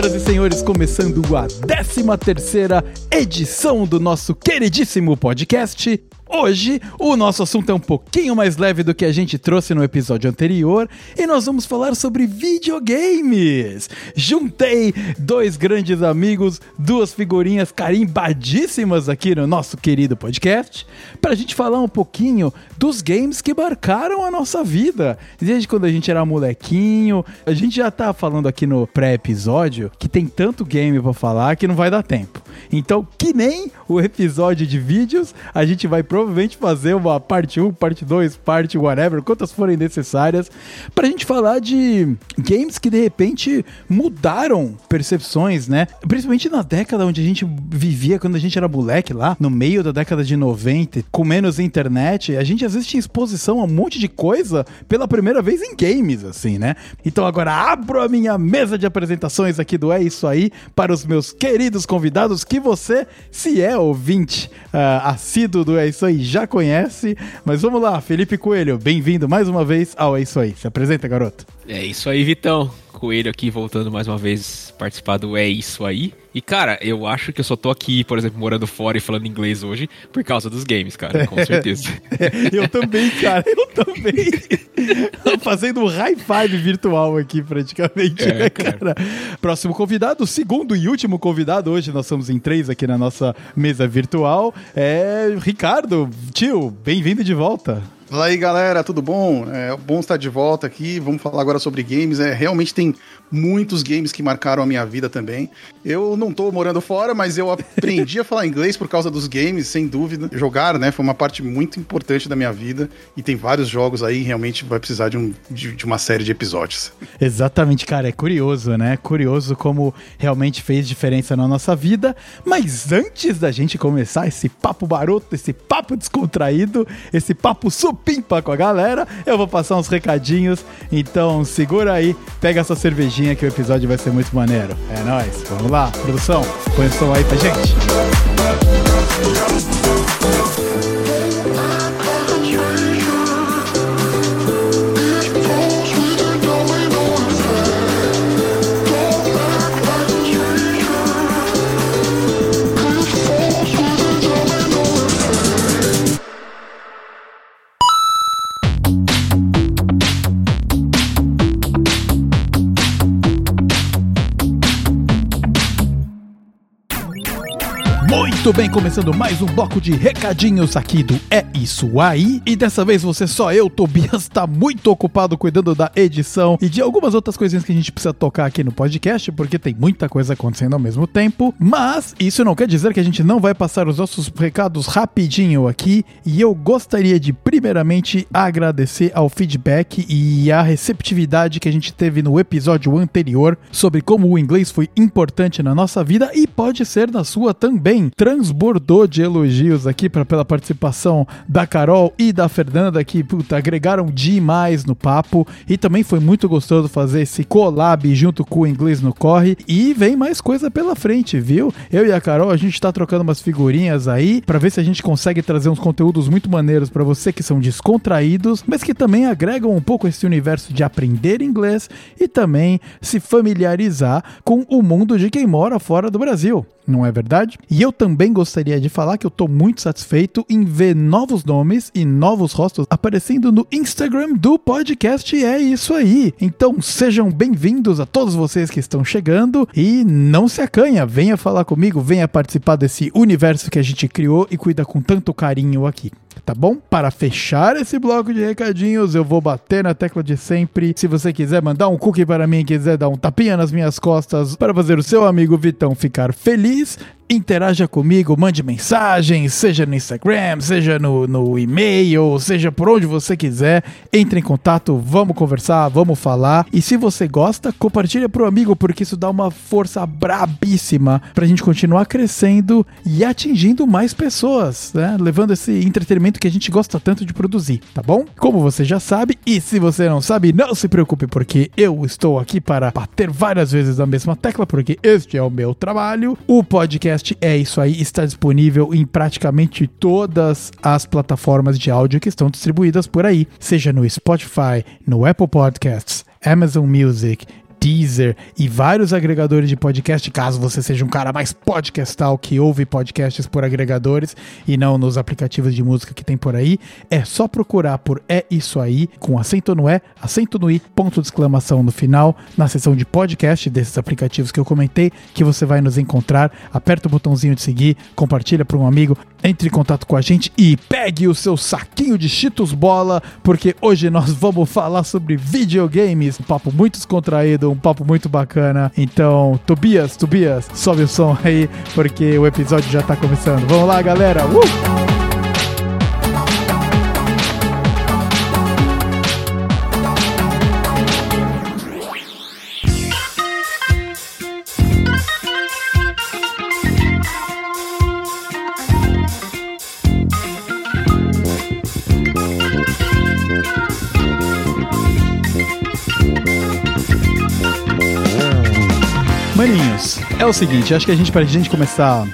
Senhoras e senhores, começando a 13 terceira edição do nosso queridíssimo podcast. Hoje, o nosso assunto é um pouquinho mais leve do que a gente trouxe no episódio anterior e nós vamos falar sobre videogames. Juntei dois grandes amigos, duas figurinhas carimbadíssimas aqui no nosso querido podcast, para a gente falar um pouquinho dos games que marcaram a nossa vida. Desde quando a gente era molequinho, a gente já tá falando aqui no pré-episódio que tem tanto game para falar que não vai dar tempo. Então, que nem o episódio de vídeos, a gente vai provavelmente fazer uma parte 1, parte 2, parte whatever, quantas forem necessárias, pra gente falar de games que de repente mudaram percepções, né? Principalmente na década onde a gente vivia, quando a gente era moleque lá, no meio da década de 90, com menos internet, a gente às vezes tinha exposição a um monte de coisa pela primeira vez em games, assim, né? Então agora abro a minha mesa de apresentações aqui do É Isso Aí para os meus queridos convidados que você, se é ouvinte uh, assíduo do É Isso Aí, já conhece. Mas vamos lá, Felipe Coelho, bem-vindo mais uma vez ao É Isso Aí. Se apresenta, garoto. É isso aí, Vitão. Coelho aqui voltando mais uma vez participar do É Isso Aí. E, cara, eu acho que eu só tô aqui, por exemplo, morando fora e falando inglês hoje por causa dos games, cara, com certeza. eu também, cara, eu também. Fazendo um high five virtual aqui, praticamente, é, né, cara? cara? Próximo convidado, segundo e último convidado, hoje nós somos em três aqui na nossa mesa virtual, é Ricardo. Tio, bem-vindo de volta. Fala aí, galera, tudo bom? É bom estar de volta aqui. Vamos falar agora sobre games. É, realmente tem muitos games que marcaram a minha vida também. Eu não tô morando fora, mas eu aprendi a falar inglês por causa dos games, sem dúvida. Jogar, né, foi uma parte muito importante da minha vida e tem vários jogos aí, realmente vai precisar de, um, de, de uma série de episódios. Exatamente, cara, é curioso, né? Curioso como realmente fez diferença na nossa vida. Mas antes da gente começar esse papo baroto, esse papo descontraído, esse papo supimpa com a galera, eu vou passar uns recadinhos. Então segura aí, pega essa cervejinha que o episódio vai ser muito maneiro. É nóis. Vamos lá, produção. Põe o som aí pra gente. Muito bem, começando mais um bloco de recadinhos aqui do É Isso Aí. E dessa vez você só eu, Tobias, tá muito ocupado cuidando da edição e de algumas outras coisinhas que a gente precisa tocar aqui no podcast, porque tem muita coisa acontecendo ao mesmo tempo. Mas isso não quer dizer que a gente não vai passar os nossos recados rapidinho aqui. E eu gostaria de, primeiramente, agradecer ao feedback e à receptividade que a gente teve no episódio anterior sobre como o inglês foi importante na nossa vida e pode ser na sua também. Trans transbordou de elogios aqui pra, pela participação da Carol e da Fernanda, que puta, agregaram demais no papo. E também foi muito gostoso fazer esse collab junto com o Inglês no Corre. E vem mais coisa pela frente, viu? Eu e a Carol, a gente tá trocando umas figurinhas aí para ver se a gente consegue trazer uns conteúdos muito maneiros para você que são descontraídos, mas que também agregam um pouco esse universo de aprender inglês e também se familiarizar com o mundo de quem mora fora do Brasil não é verdade? E eu também gostaria de falar que eu tô muito satisfeito em ver novos nomes e novos rostos aparecendo no Instagram do podcast. É isso aí. Então sejam bem-vindos a todos vocês que estão chegando e não se acanha, venha falar comigo, venha participar desse universo que a gente criou e cuida com tanto carinho aqui tá bom? Para fechar esse bloco de recadinhos, eu vou bater na tecla de sempre. Se você quiser mandar um cookie para mim, quiser dar um tapinha nas minhas costas para fazer o seu amigo Vitão ficar feliz, interaja comigo, mande mensagens, seja no Instagram, seja no, no e-mail, seja por onde você quiser. Entre em contato, vamos conversar, vamos falar. E se você gosta, compartilha pro amigo, porque isso dá uma força brabíssima pra gente continuar crescendo e atingindo mais pessoas, né? Levando esse entretenimento que a gente gosta tanto de produzir, tá bom? Como você já sabe, e se você não sabe, não se preocupe, porque eu estou aqui para bater várias vezes na mesma tecla, porque este é o meu trabalho. O podcast é isso aí, está disponível em praticamente todas as plataformas de áudio que estão distribuídas por aí, seja no Spotify, no Apple Podcasts, Amazon Music, Deezer e vários agregadores de podcast, caso você seja um cara mais podcastal que ouve podcasts por agregadores e não nos aplicativos de música que tem por aí, é só procurar por É Isso Aí, com acento no É, acento no I, ponto de exclamação no final, na seção de podcast desses aplicativos que eu comentei, que você vai nos encontrar. Aperta o botãozinho de seguir, compartilha para um amigo, entre em contato com a gente e pegue o seu saquinho de Cheetos Bola, porque hoje nós vamos falar sobre videogames. Um papo muito descontraído, um papo muito bacana. Então, Tobias, Tobias, sobe o som aí, porque o episódio já tá começando. Vamos lá, galera! Uh! É o seguinte, acho que a gente, pra gente começar.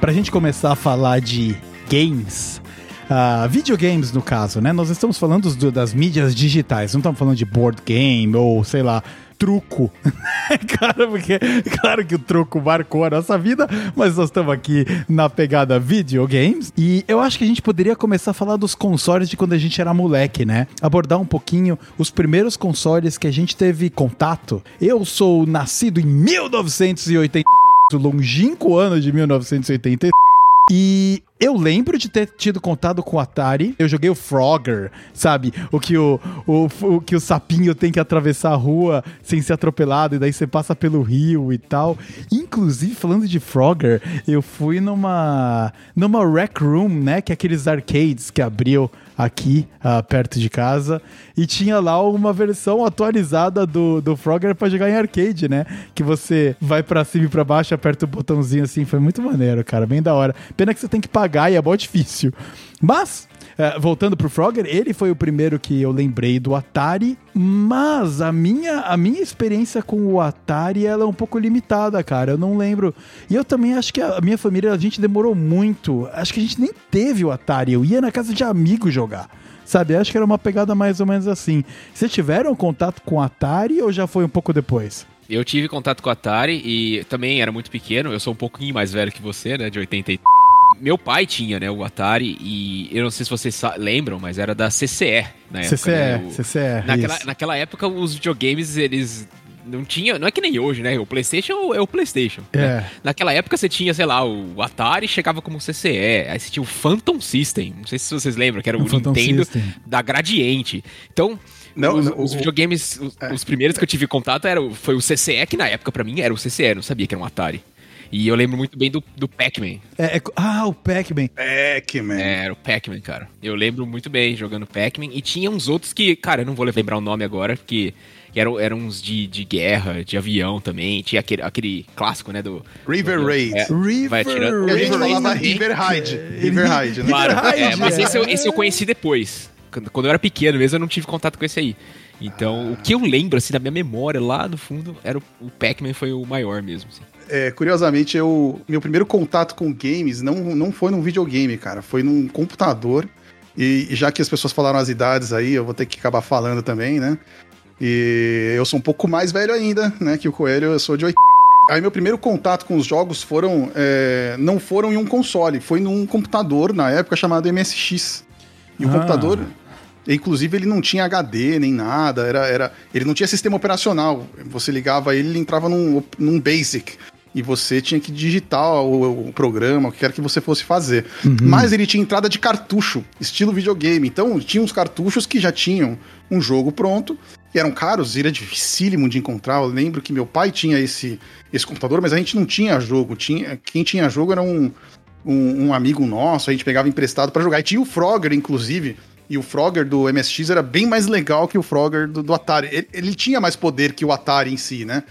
Pra gente começar a falar de games, uh, videogames no caso, né? Nós estamos falando do, das mídias digitais, não estamos falando de board game ou sei lá, truco. cara, porque claro que o truco marcou a nossa vida, mas nós estamos aqui na pegada videogames. E eu acho que a gente poderia começar a falar dos consoles de quando a gente era moleque, né? Abordar um pouquinho os primeiros consoles que a gente teve contato. Eu sou nascido em 1980, longínquo ano de 1980. E eu lembro de ter tido contato com o Atari. Eu joguei o Frogger, sabe? O que o, o, o, que o sapinho tem que atravessar a rua sem ser atropelado, e daí você passa pelo rio e tal. Inclusive, falando de Frogger, eu fui numa. numa rec room, né? Que é aqueles arcades que abriu aqui uh, perto de casa e tinha lá uma versão atualizada do, do Frogger para jogar em arcade, né? Que você vai para cima e para baixo, aperta o botãozinho assim, foi muito maneiro, cara, bem da hora. Pena que você tem que pagar pagar e é mó difícil. Mas, é, voltando pro Frogger, ele foi o primeiro que eu lembrei do Atari, mas a minha, a minha experiência com o Atari ela é um pouco limitada, cara. Eu não lembro. E eu também acho que a minha família, a gente demorou muito. Acho que a gente nem teve o Atari. Eu ia na casa de amigo jogar. Sabe, acho que era uma pegada mais ou menos assim. Vocês tiveram contato com o Atari ou já foi um pouco depois? Eu tive contato com o Atari e também era muito pequeno. Eu sou um pouquinho mais velho que você, né? De 83 meu pai tinha, né, o Atari, e eu não sei se vocês lembram, mas era da CCE na época. CCE, né? o, CCE. Naquela, naquela época, os videogames, eles não tinha, não é que nem hoje, né? O PlayStation é o PlayStation. É. Né? Naquela época você tinha, sei lá, o Atari chegava como CCE, aí você tinha o Phantom System, não sei se vocês lembram, que era o, o Nintendo System. da Gradiente. Então, não, os, os videogames, os, é. os, primeiros que eu tive contato era, foi o CCE, que na época para mim era o CCE, não sabia que era um Atari. E eu lembro muito bem do, do Pac-Man. É, é, ah, o Pac-Man. Pac-Man. É, era o Pac-Man, cara. Eu lembro muito bem jogando Pac-Man. E tinha uns outros que, cara, eu não vou lembrar o nome agora, porque eram, eram uns de, de guerra, de avião também. Tinha aquele, aquele clássico, né? Do. River Raid. É, River vai atirando. A gente falava River Raid. River Raid, né? Claro, é, mas esse eu, esse eu conheci depois. Quando eu era pequeno mesmo, eu não tive contato com esse aí. Então, ah. o que eu lembro, assim, da minha memória lá no fundo, era o, o Pac-Man foi o maior mesmo, assim é, curiosamente, eu, meu primeiro contato com games não, não foi num videogame, cara. Foi num computador. E, e já que as pessoas falaram as idades aí, eu vou ter que acabar falando também, né? E eu sou um pouco mais velho ainda, né? Que o Coelho, eu sou de 80. Aí meu primeiro contato com os jogos foram. É, não foram em um console, foi num computador na época chamado MSX. E o ah. computador. Inclusive, ele não tinha HD nem nada, era, era, ele não tinha sistema operacional. Você ligava ele, ele entrava num, num Basic e você tinha que digitar o, o, programa, o que quer que você fosse fazer. Uhum. Mas ele tinha entrada de cartucho, estilo videogame. Então, tinha uns cartuchos que já tinham um jogo pronto, e eram caros, era dificílimo de encontrar. Eu lembro que meu pai tinha esse, esse computador, mas a gente não tinha jogo. Tinha, quem tinha jogo era um, um, um amigo nosso, a gente pegava emprestado para jogar. E tinha o Frogger, inclusive. E o Frogger do MSX era bem mais legal que o Frogger do, do Atari. Ele, ele, tinha mais poder que o Atari em si, né?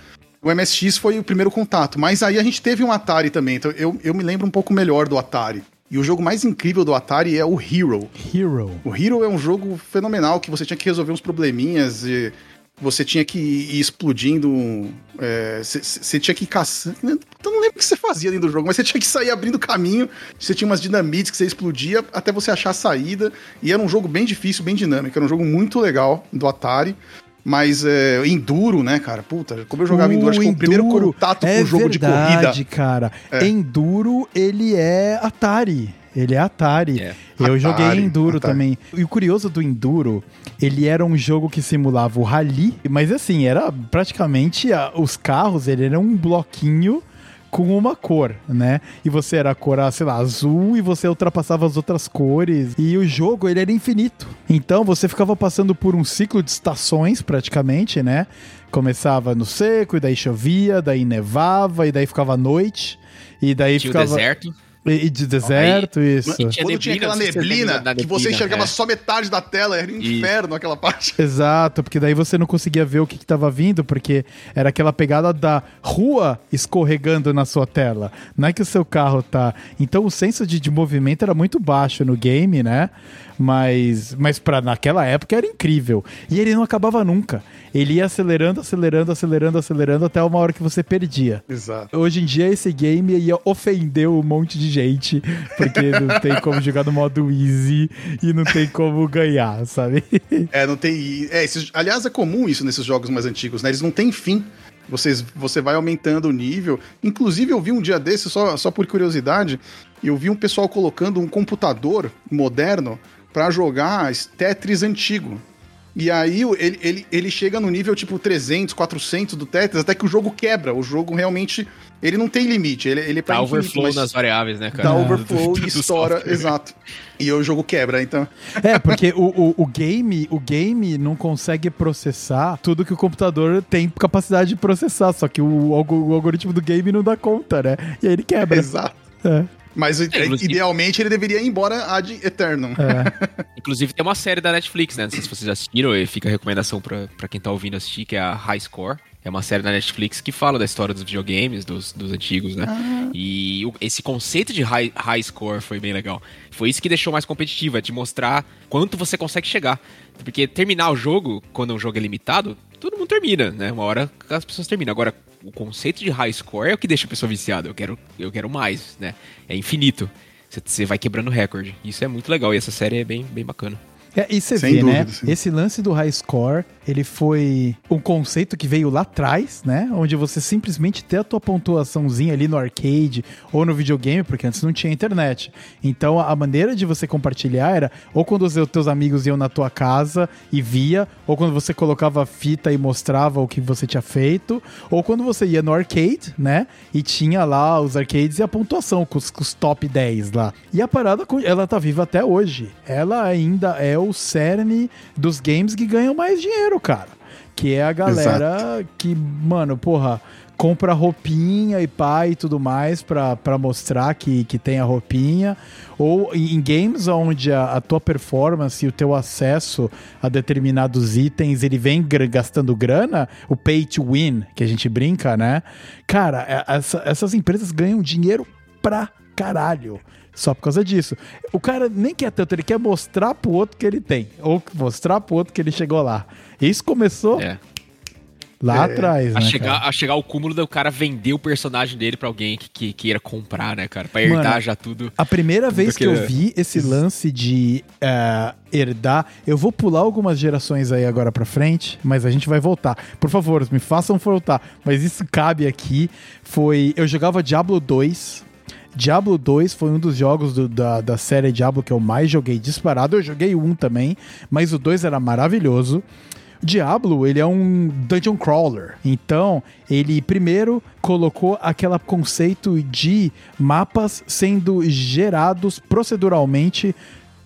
O MSX foi o primeiro contato. Mas aí a gente teve um Atari também. Então eu, eu me lembro um pouco melhor do Atari. E o jogo mais incrível do Atari é o Hero. Hero. O Hero é um jogo fenomenal que você tinha que resolver uns probleminhas e você tinha que ir explodindo. Você é, tinha que ir caçando. Eu não lembro o que você fazia dentro do jogo, mas você tinha que sair abrindo caminho. Você tinha umas dinamites que você explodia até você achar a saída. E era um jogo bem difícil, bem dinâmico. Era um jogo muito legal do Atari. Mas é, Enduro, né, cara? Puta, como eu jogava o Enduro, acho que o primeiro contato é com o jogo verdade, de corrida. cara. É. Enduro, ele é Atari. Ele é Atari. É. Eu Atari, joguei Enduro Atari. também. E o curioso do Enduro, ele era um jogo que simulava o rally, mas assim, era praticamente a, os carros, ele era um bloquinho com uma cor, né? E você era a cor, ah, sei lá, azul e você ultrapassava as outras cores. E o jogo, ele era infinito. Então você ficava passando por um ciclo de estações, praticamente, né? Começava no seco, e daí chovia, daí nevava, e daí ficava noite. E daí Tinha ficava. O deserto. E de deserto, Aí, isso. E tinha Quando neblina, tinha aquela neblina, neblina, que você enxergava é. só metade da tela, era um inferno e... aquela parte. Exato, porque daí você não conseguia ver o que, estava vindo, porque era aquela pegada da rua escorregando na sua tela. Não é que o seu carro tá. Então o senso de, de movimento era muito baixo no game, né? Mas, mas para naquela época era incrível. E ele não acabava nunca. Ele ia acelerando, acelerando, acelerando, acelerando até uma hora que você perdia. Exato. Hoje em dia esse game ia ofender um monte de gente, porque não tem como jogar no modo easy e não tem como ganhar, sabe? É, não tem. É, esses, aliás, é comum isso nesses jogos mais antigos, né? Eles não têm fim. Vocês, você vai aumentando o nível. Inclusive, eu vi um dia desse, só, só por curiosidade, eu vi um pessoal colocando um computador moderno para jogar Tetris antigo. E aí ele, ele, ele chega no nível tipo 300, 400 do Tetris, até que o jogo quebra. O jogo realmente. Ele não tem limite. Ele, ele é pra Dá infinito, overflow nas variáveis, né, cara? Dá overflow do, do, e estoura, exato. E o jogo quebra, então. É, porque o, o, o, game, o game não consegue processar tudo que o computador tem capacidade de processar. Só que o, o algoritmo do game não dá conta, né? E aí ele quebra. Exato. É. Mas é, idealmente ele deveria ir embora ad eternum. É. inclusive tem uma série da Netflix, né? Não sei se vocês assistiram, e fica a recomendação pra, pra quem tá ouvindo assistir, que é a High Score. É uma série da Netflix que fala da história dos videogames, dos, dos antigos, né? Ah. E o, esse conceito de high, high score foi bem legal. Foi isso que deixou mais competitivo, é de mostrar quanto você consegue chegar. Porque terminar o jogo, quando um jogo é limitado, todo mundo termina, né? Uma hora as pessoas terminam. Agora, o conceito de high score é o que deixa a pessoa viciada. Eu quero, eu quero mais, né? É infinito. Você vai quebrando recorde. Isso é muito legal e essa série é bem, bem bacana. É, e você vê, né? dúvida, né? Sim. Esse lance do high score, ele foi um conceito que veio lá atrás, né? Onde você simplesmente ter a tua pontuaçãozinha ali no arcade ou no videogame, porque antes não tinha internet. Então a maneira de você compartilhar era ou quando os teus amigos iam na tua casa e via, ou quando você colocava fita e mostrava o que você tinha feito, ou quando você ia no arcade, né? E tinha lá os arcades e a pontuação com os, com os top 10 lá. E a parada, ela tá viva até hoje. Ela ainda é o o cerne dos games que ganham mais dinheiro, cara. Que é a galera Exato. que, mano, porra, compra roupinha e pá e tudo mais pra, pra mostrar que, que tem a roupinha. Ou em games onde a, a tua performance e o teu acesso a determinados itens ele vem gr gastando grana, o pay to win, que a gente brinca, né? Cara, é, essa, essas empresas ganham dinheiro pra caralho só por causa disso. O cara nem quer tanto, ele quer mostrar pro outro que ele tem, ou mostrar pro outro que ele chegou lá. Isso começou é. lá é. atrás, a né? Chegar, a chegar ao cúmulo do cara vender o personagem dele para alguém que, que queira comprar, né, cara? Pra herdar Mano, já tudo. A primeira tudo vez que, que eu vi esse lance de uh, herdar, eu vou pular algumas gerações aí agora pra frente, mas a gente vai voltar. Por favor, me façam voltar. Mas isso cabe aqui. Foi. Eu jogava Diablo 2 Diablo 2 foi um dos jogos do, da, da série Diablo que eu mais joguei disparado. Eu joguei um também, mas o 2 era maravilhoso. Diablo, ele é um dungeon crawler. Então, ele primeiro colocou aquele conceito de mapas sendo gerados proceduralmente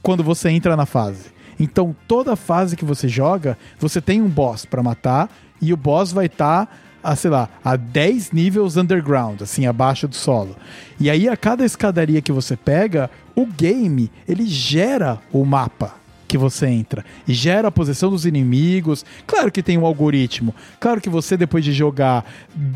quando você entra na fase. Então, toda fase que você joga, você tem um boss para matar e o boss vai estar tá a, sei lá, a 10 níveis underground, assim, abaixo do solo. E aí, a cada escadaria que você pega, o game, ele gera o mapa que você entra. E gera a posição dos inimigos. Claro que tem um algoritmo. Claro que você, depois de jogar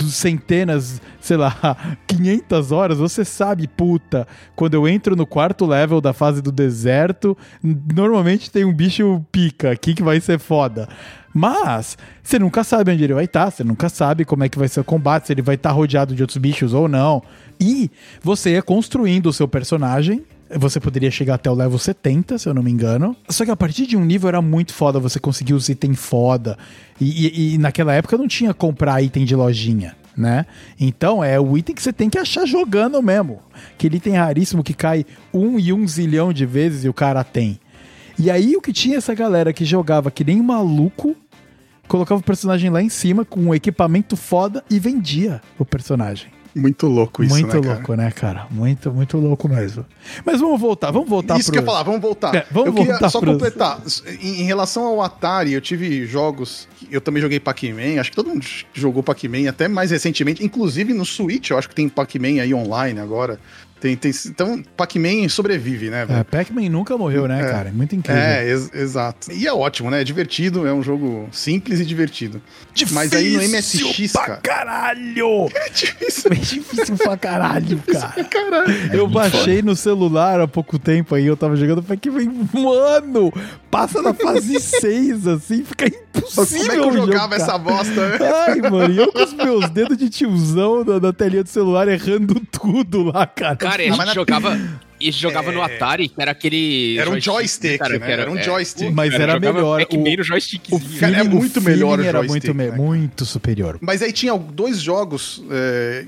centenas, sei lá, 500 horas, você sabe, puta, quando eu entro no quarto level da fase do deserto, normalmente tem um bicho pica aqui que vai ser foda. Mas você nunca sabe onde ele vai estar, você nunca sabe como é que vai ser o combate, se ele vai estar rodeado de outros bichos ou não. E você é construindo o seu personagem você poderia chegar até o level 70, se eu não me engano. Só que a partir de um nível era muito foda você conseguir os itens foda. E, e, e naquela época não tinha comprar item de lojinha né? Então é o item que você tem que achar jogando mesmo. Aquele item raríssimo que cai um e um zilhão de vezes e o cara tem. E aí o que tinha essa galera que jogava que nem maluco, colocava o personagem lá em cima com um equipamento foda e vendia o personagem. Muito louco isso, Muito né, louco, cara? né, cara? Muito, muito louco mesmo. Mas vamos voltar, vamos voltar Isso pro... que eu ia falar, vamos voltar. É, vamos eu queria voltar só pros... completar. Em, em, relação ao Atari, eu tive jogos... Eu também joguei Pac-Man, acho que todo mundo jogou Pac-Man, até mais recentemente. Inclusive no Switch, eu acho que tem Pac-Man aí online agora. Tem, tem, então, Pac-Man sobrevive, né? É, Pac-Man nunca morreu, né, é, cara? É muito incrível. É, ex exato. E é ótimo, né? É divertido, é um jogo simples e divertido. Difícil Mas aí no MSX, pra cara. caralho! É difícil. É difícil pra caralho, cara. Pra caralho. Eu baixei no celular há pouco tempo aí, eu tava jogando Pac-Man. Mano, passa na fase 6, assim, fica impossível. Como é que eu jogava essa bosta, né? Ai, mano, e eu com os meus dedos de tiozão na, na telinha do celular errando tudo lá, cara. Cara, a gente jogava. E jogava é... no Atari, que era aquele. Era um joystick, cara, né? Era, era, um é, joystick. Mas era, era melhor. É que bem no joystick. O cara é muito melhor o era muito, né? muito superior. Mas aí tinha dois jogos. É,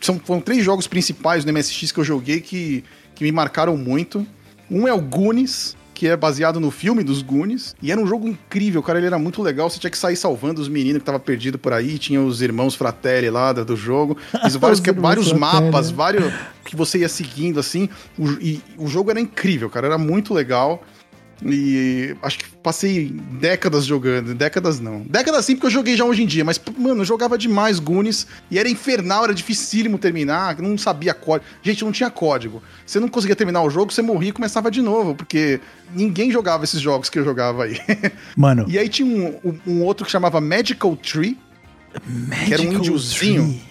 são, foram três jogos principais no MSX que eu joguei que, que me marcaram muito. Um é o Goonies, que é baseado no filme dos Goonies. E era um jogo incrível, cara. Ele era muito legal. Você tinha que sair salvando os meninos que estavam perdidos por aí. Tinha os irmãos Fratelli lá do, jogo. vários, que, vários mapas, vários que você ia seguindo assim. O, e o jogo era incrível, cara. Era muito legal. E acho que passei décadas jogando. Décadas não. Décadas sim, porque eu joguei já hoje em dia. Mas, mano, eu jogava demais Goonies. E era infernal, era dificílimo terminar. Não sabia código. Gente, não tinha código. Você não conseguia terminar o jogo, você morria e começava de novo. Porque ninguém jogava esses jogos que eu jogava aí. Mano. e aí tinha um, um, outro que chamava Magical Tree. Magical que era um índiozinho. Tree.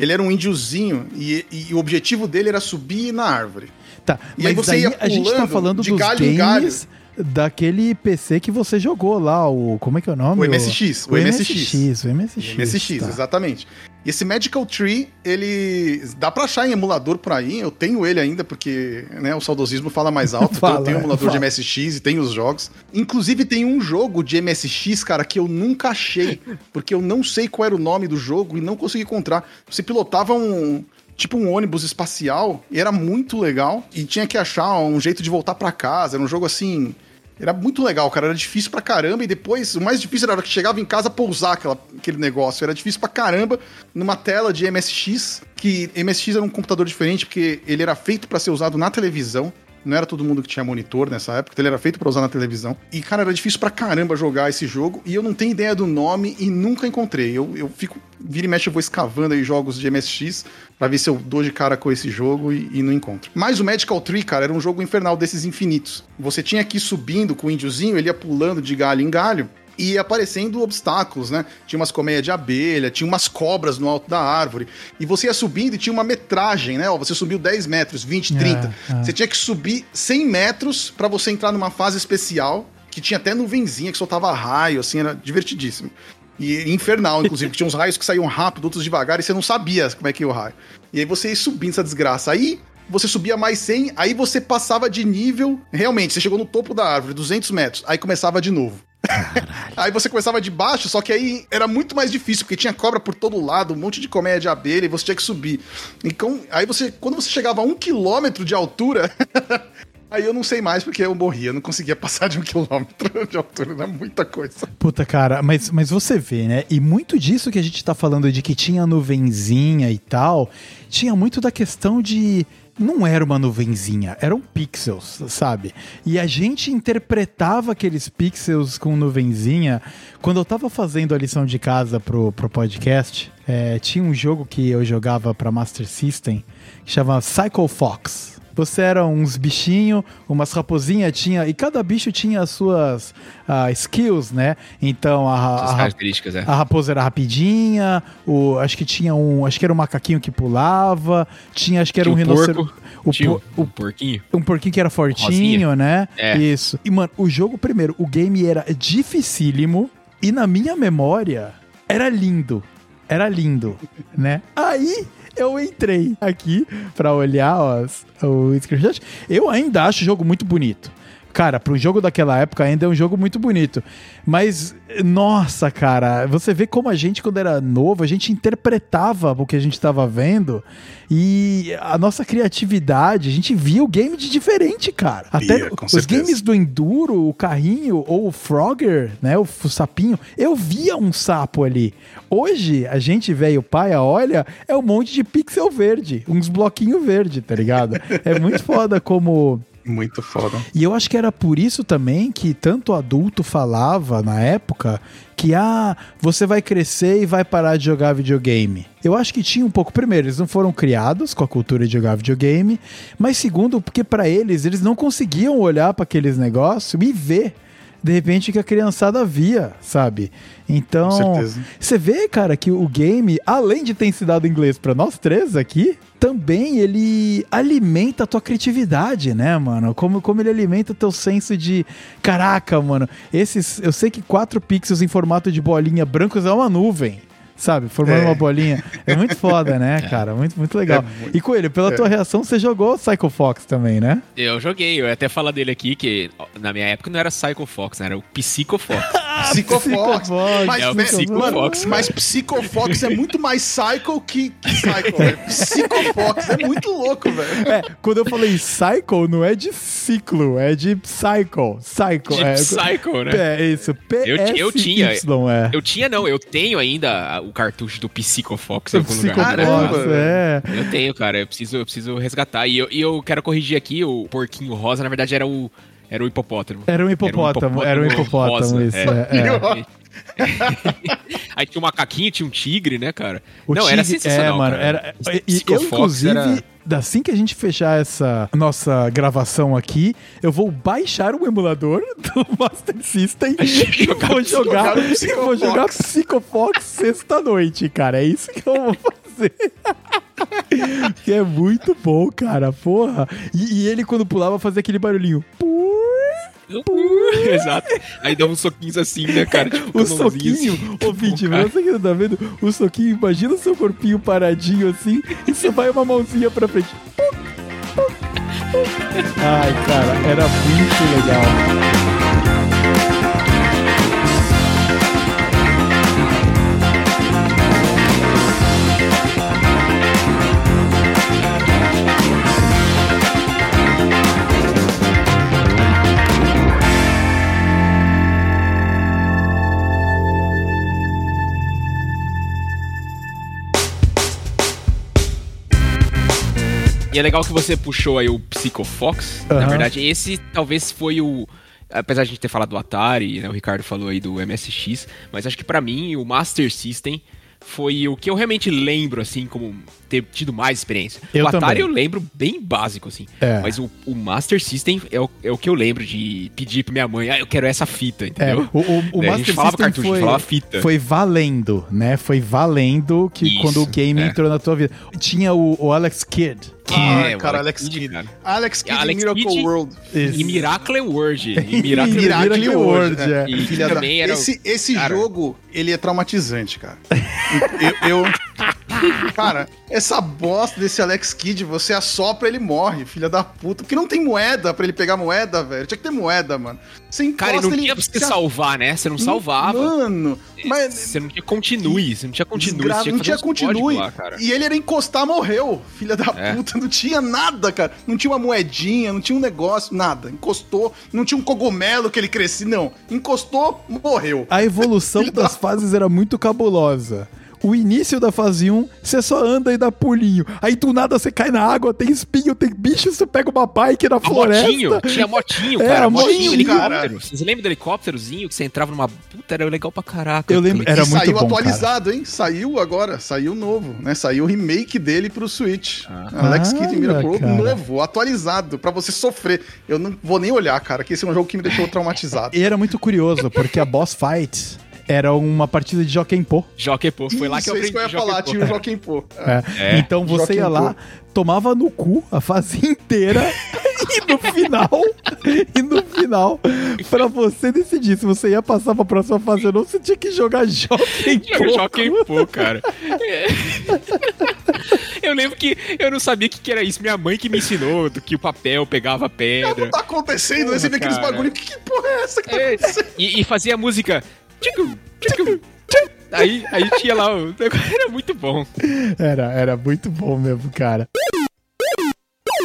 Ele era um índiozinho. E, e, o objetivo dele era subir na árvore. Tá, e aí você ia a gente tá falando de dos galho games... Galho daquele PC que você jogou lá, o. Como é que é o nome? O MSX. O, o MSX. MSX. O MSX, MSX tá. exatamente. E esse Medical Tree, ele. Dá pra achar em emulador por aí. Eu tenho ele ainda, porque né, o saudosismo fala mais alto. fala, então eu tenho um emulador fala. de MSX e tenho os jogos. Inclusive, tem um jogo de MSX, cara, que eu nunca achei. Porque eu não sei qual era o nome do jogo e não consegui encontrar. Você pilotava um tipo um ônibus espacial, e era muito legal. E tinha que achar um jeito de voltar para casa. Era um jogo assim. Era muito legal, cara. Era difícil pra caramba. E depois, o mais difícil era que chegava em casa pousar aquela, aquele negócio. Era difícil pra caramba numa tela de MSX. Que MSX era um computador diferente, porque ele era feito para ser usado na televisão. Não era todo mundo que tinha monitor nessa época, então ele era feito para usar na televisão. E, cara, era difícil pra caramba jogar esse jogo. E eu não tenho ideia do nome e nunca encontrei. Eu, eu fico. Vira e mexe, eu vou escavando aí jogos de MSX para ver se eu dou de cara com esse jogo e, e, não encontro. Mas o Magical Tree, cara, era um jogo infernal desses infinitos. Você tinha que ir subindo com o índiozinho, ele ia pulando de galho em galho e aparecendo obstáculos, né? Tinha umas colmeias de abelha, tinha umas cobras no alto da árvore. E você ia subindo e tinha uma metragem, né? Ó, você subiu 10 metros, 20, 30. É, é. Você tinha que subir 100 metros para você entrar numa fase especial, que tinha até nuvenzinha que soltava raio, assim, era divertidíssimo. E infernal, inclusive, que tinha uns raios que saíam rápido, outros devagar, e você não sabia como é que ia o raio. E aí você ia subindo essa desgraça. Aí você subia mais 100, aí você passava de nível. Realmente, você chegou no topo da árvore, 200 metros, aí começava de novo. Aí você começava de baixo, só que aí era muito mais difícil, porque tinha cobra por todo lado, um monte de colmeia de abelha, e você tinha que subir. Então, aí você, quando você chegava a um quilômetro de altura, Aí eu não sei mais porque eu morria, eu não conseguia passar de um quilômetro de altura, era muita coisa. Puta, cara, mas, mas você vê, né? E muito disso que a gente tá falando de que tinha nuvenzinha e tal, tinha muito da questão de não era uma nuvenzinha, eram pixels, sabe? E a gente interpretava aqueles pixels com nuvenzinha. Quando eu tava fazendo a lição de casa pro, pro podcast, é, tinha um jogo que eu jogava pra Master System que chama Cycle Fox. Você era uns bichinhos, umas raposinhas tinha e cada bicho tinha as suas uh, skills, né? Então a, a, características, é. a raposa era rapidinha, o, acho que tinha um, acho que era um macaquinho que pulava, tinha acho que era tinha um, um rinoceronte, o, o, o porquinho, um porquinho que era fortinho, Rosinha. né? É. Isso. E mano, o jogo primeiro, o game era dificílimo e na minha memória era lindo. Era lindo, né? Aí eu entrei aqui pra olhar os, o screenshot. Eu ainda acho o jogo muito bonito. Cara, para um jogo daquela época ainda é um jogo muito bonito. Mas, nossa, cara, você vê como a gente, quando era novo, a gente interpretava o que a gente estava vendo e a nossa criatividade, a gente via o game de diferente, cara. Até os certeza. games do Enduro, o carrinho ou o Frogger, né, o, o sapinho, eu via um sapo ali. Hoje, a gente, velho paia, olha, é um monte de pixel verde, uns bloquinhos verde, tá ligado? É muito foda como muito foda. E eu acho que era por isso também que tanto adulto falava na época que ah, você vai crescer e vai parar de jogar videogame. Eu acho que tinha um pouco. Primeiro, eles não foram criados com a cultura de jogar videogame, mas segundo, porque para eles eles não conseguiam olhar para aqueles negócios e ver de repente que a criançada via, sabe? Então, você vê, cara, que o game, além de ter ensinado inglês para nós três aqui, também ele alimenta a tua criatividade, né, mano? Como, como ele alimenta o teu senso de caraca, mano, esses. Eu sei que quatro pixels em formato de bolinha brancos é uma nuvem sabe? Formando é. uma bolinha. É muito foda, né, é. cara? Muito, muito legal. É muito... E Coelho, pela é. tua reação, você jogou Psycho Fox também, né? Eu joguei, eu ia até falar dele aqui, que na minha época não era Psycho Fox, era o Psycho Fox. Psycho Fox. Mas, é o Psycho mano, Fox. Mas Psycho Fox é muito mais Psycho que, Psycho, velho. Psycho Fox é muito louco, velho. É, quando eu falei Psycho, não é de ciclo, é de Psycho. Psycho. De é, Psycho, né? É, isso. P eu, eu tinha. É. Eu tinha, não, eu tenho ainda o cartucho do Psychofox em algum lugar. Caramba, é. Eu tenho, cara. Eu preciso, eu preciso resgatar. E eu, e eu quero corrigir aqui, o porquinho rosa, na verdade, era o. Era o hipopótamo. Era um hipopótamo, era um hipopótamo, isso. É. É, é. Aí tinha um macaquinho, tinha um tigre, né, cara? O não, tigre, era sensacional. É, mano, cara. era. E eu, inclusive, era assim que a gente fechar essa nossa gravação aqui, eu vou baixar o emulador do Master System e vou jogar, e vou jogar Psychofox sexta-noite, cara. É isso que eu vou fazer. Que é muito bom, cara. Porra. E, e ele, quando pulava, fazia aquele barulhinho. Exato. Aí dá uns soquinhos assim, né, cara? Tipo, o soquinho, assim, ouvinte, você que não tá vendo, o soquinho, imagina o seu corpinho paradinho assim, e você vai uma mãozinha pra frente. Ai, cara, era muito legal. E é legal que você puxou aí o Psycho Fox. Uhum. Na verdade, esse talvez foi o. Apesar de a gente ter falado do Atari, né, o Ricardo falou aí do MSX, mas acho que para mim o Master System foi o que eu realmente lembro, assim, como ter tido mais experiência. Eu o Atari também. eu lembro bem básico, assim. É. Mas o, o, Master System é o, é o que eu lembro de pedir pra minha mãe, ah, eu quero essa fita, entendeu? É. O, o, o Master a gente falava System cartucho, foi, falava fita. Foi valendo, né? Foi valendo que Isso, quando o game é. entrou na tua vida. Tinha o, o Alex Kidd. Ah, é, cara, Alex Kidd. Cara. Alex Kidd Alex Miracle Kid World. E Miracle World. E Miracle, Miracle, Miracle World, é. E Filha da... era Esse, esse jogo, ele é traumatizante, cara. eu... eu... Cara, essa bosta desse Alex Kidd, você assopra ele morre, filha da puta. Porque não tem moeda pra ele pegar moeda, velho. Tinha que ter moeda, mano. Você encosta, Cara, e não tinha pra você salvar, né? Você não salvava. Mano, mas... Você não tinha continue, você não tinha continue. Desgra... Tinha não tinha continue. Lá, e ele era encostar, morreu. Filha da é. puta, não tinha nada, cara. Não tinha uma moedinha, não tinha um negócio, nada. Encostou, não tinha um cogumelo que ele crescia, não. Encostou, morreu. A evolução das fases era muito cabulosa o início da fase 1, você só anda e dá pulinho. Aí do nada você cai na água, tem espinho, tem bicho, você pega uma bike na a floresta. Motinho, tinha motinho, é, cara. É, motinho, helicóptero. Vocês lembram do helicópterozinho que você entrava numa. Puta, era legal pra caraca. Eu lembro, era e muito saiu bom, atualizado, cara. hein? Saiu agora, saiu novo, né? Saiu o remake dele pro Switch. Ah. Alex Kidd Miracle novo, atualizado, pra você sofrer. Eu não vou nem olhar, cara, que esse é um jogo que me deixou traumatizado. E era muito curioso, porque a boss fight era uma partida de Jockey Pô. Jockey Pô, foi lá que eu aprendi. Isso que eu ia falar, tinha o Jockey Pô. É. É. Então você ia lá, tomava no cu a fase inteira e no final, e no final, pra você decidir se você ia passar pra próxima fase ou não, você tinha que jogar Jockey Pô. Jockey Pô, cara. É. Eu não sabia o que, que era isso. Minha mãe que me ensinou do que o papel pegava pedra. Não tá acontecendo, porra, você vê aqueles bagulho. Que, que porra é essa que tá é, e, e, fazia a música. Aí, aí tinha lá o. Era muito bom. Era, era muito bom mesmo, cara.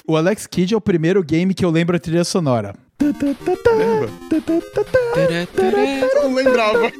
O Alex Kidd é o primeiro game que eu lembro a trilha sonora. Eu não lembrava.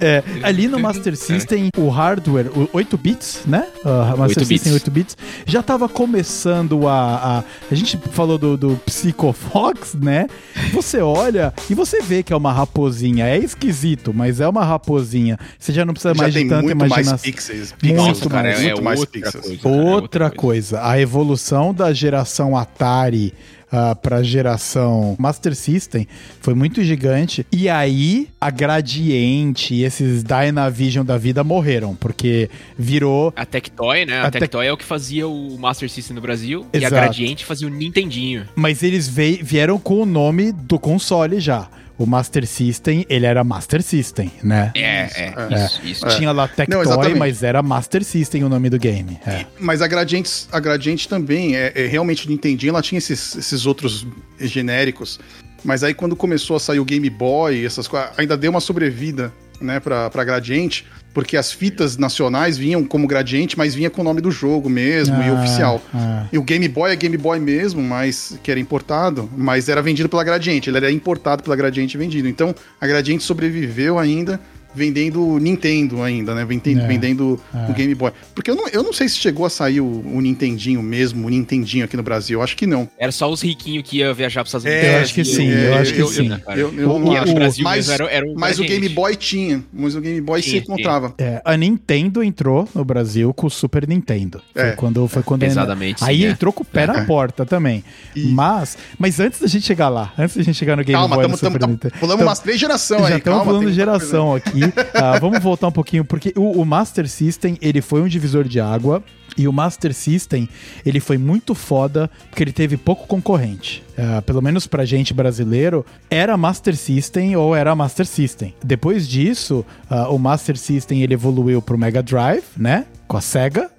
É, ali no Master System, o hardware, o 8 bits, né? Uh, Master 8 System bits. 8 bits, já tava começando a. A, a gente falou do, do Psycho Fox, né? Você olha e você vê que é uma raposinha. É esquisito, mas é uma raposinha. Você já não precisa já mais de tanta imaginação. Mais pixels. Muito, Nossa, cara, mais, é, muito mais outra pixels. Coisa, outra, outra coisa. A evolução da geração Atari uh, para geração Master System foi muito gigante. E aí a Gradiente e esses Dynavision da vida morreram, porque virou. A Tectoy, né? A, a Tectoy é o que fazia o Master System no Brasil Exato. e a Gradiente fazia o Nintendinho. Mas eles vieram com o nome do console já o Master System, ele era Master System, né? É, é, é. Isso, isso. Tinha lá Tectoy, mas era Master System o nome do game. É. Mas a Gradiente, a Gradiente também, é, é realmente Nintendinho, ela tinha esses, esses outros genéricos. Mas aí quando começou a sair o Game Boy, essas coisas, ainda deu uma sobrevida, né, pra, pra Gradiente porque as fitas nacionais vinham como gradiente, mas vinha com o nome do jogo mesmo ah, e oficial. Ah. E o Game Boy é Game Boy mesmo, mas que era importado, mas era vendido pela Gradiente, ele era importado pela Gradiente e vendido. Então a Gradiente sobreviveu ainda vendendo Nintendo ainda, né? Vendendo, é, vendendo é. o Game Boy. Porque eu não, eu não sei se chegou a sair o, o, Nintendinho mesmo, o Nintendinho aqui no Brasil. Eu acho que não. Era só os riquinhos que iam viajar para os Estados Unidos. É, eu acho que sim, eu acho que sim. Eu, Brasil mas, era, era mas o Game Boy tinha. Mas o Game Boy tinha, se encontrava. É, a Nintendo entrou no Brasil com o Super Nintendo. Foi é. quando foi quando Exatamente. Aí é. entrou com o pé na é. porta também. E... Mas, mas antes da gente chegar lá, antes da gente chegar no Game calma, Boy, tamo, no Super tamo, Nintendo. Pulamos umas três gerações aí. Já estamos falando de geração aqui. Uh, vamos voltar um pouquinho, porque o, o Master System, ele foi um divisor de água. E o Master System, ele foi muito foda, porque ele teve pouco concorrente. Uh, pelo menos pra gente brasileiro, era Master System ou era Master System. Depois disso, uh, o Master System ele evoluiu pro Mega Drive, né? Com a Sega.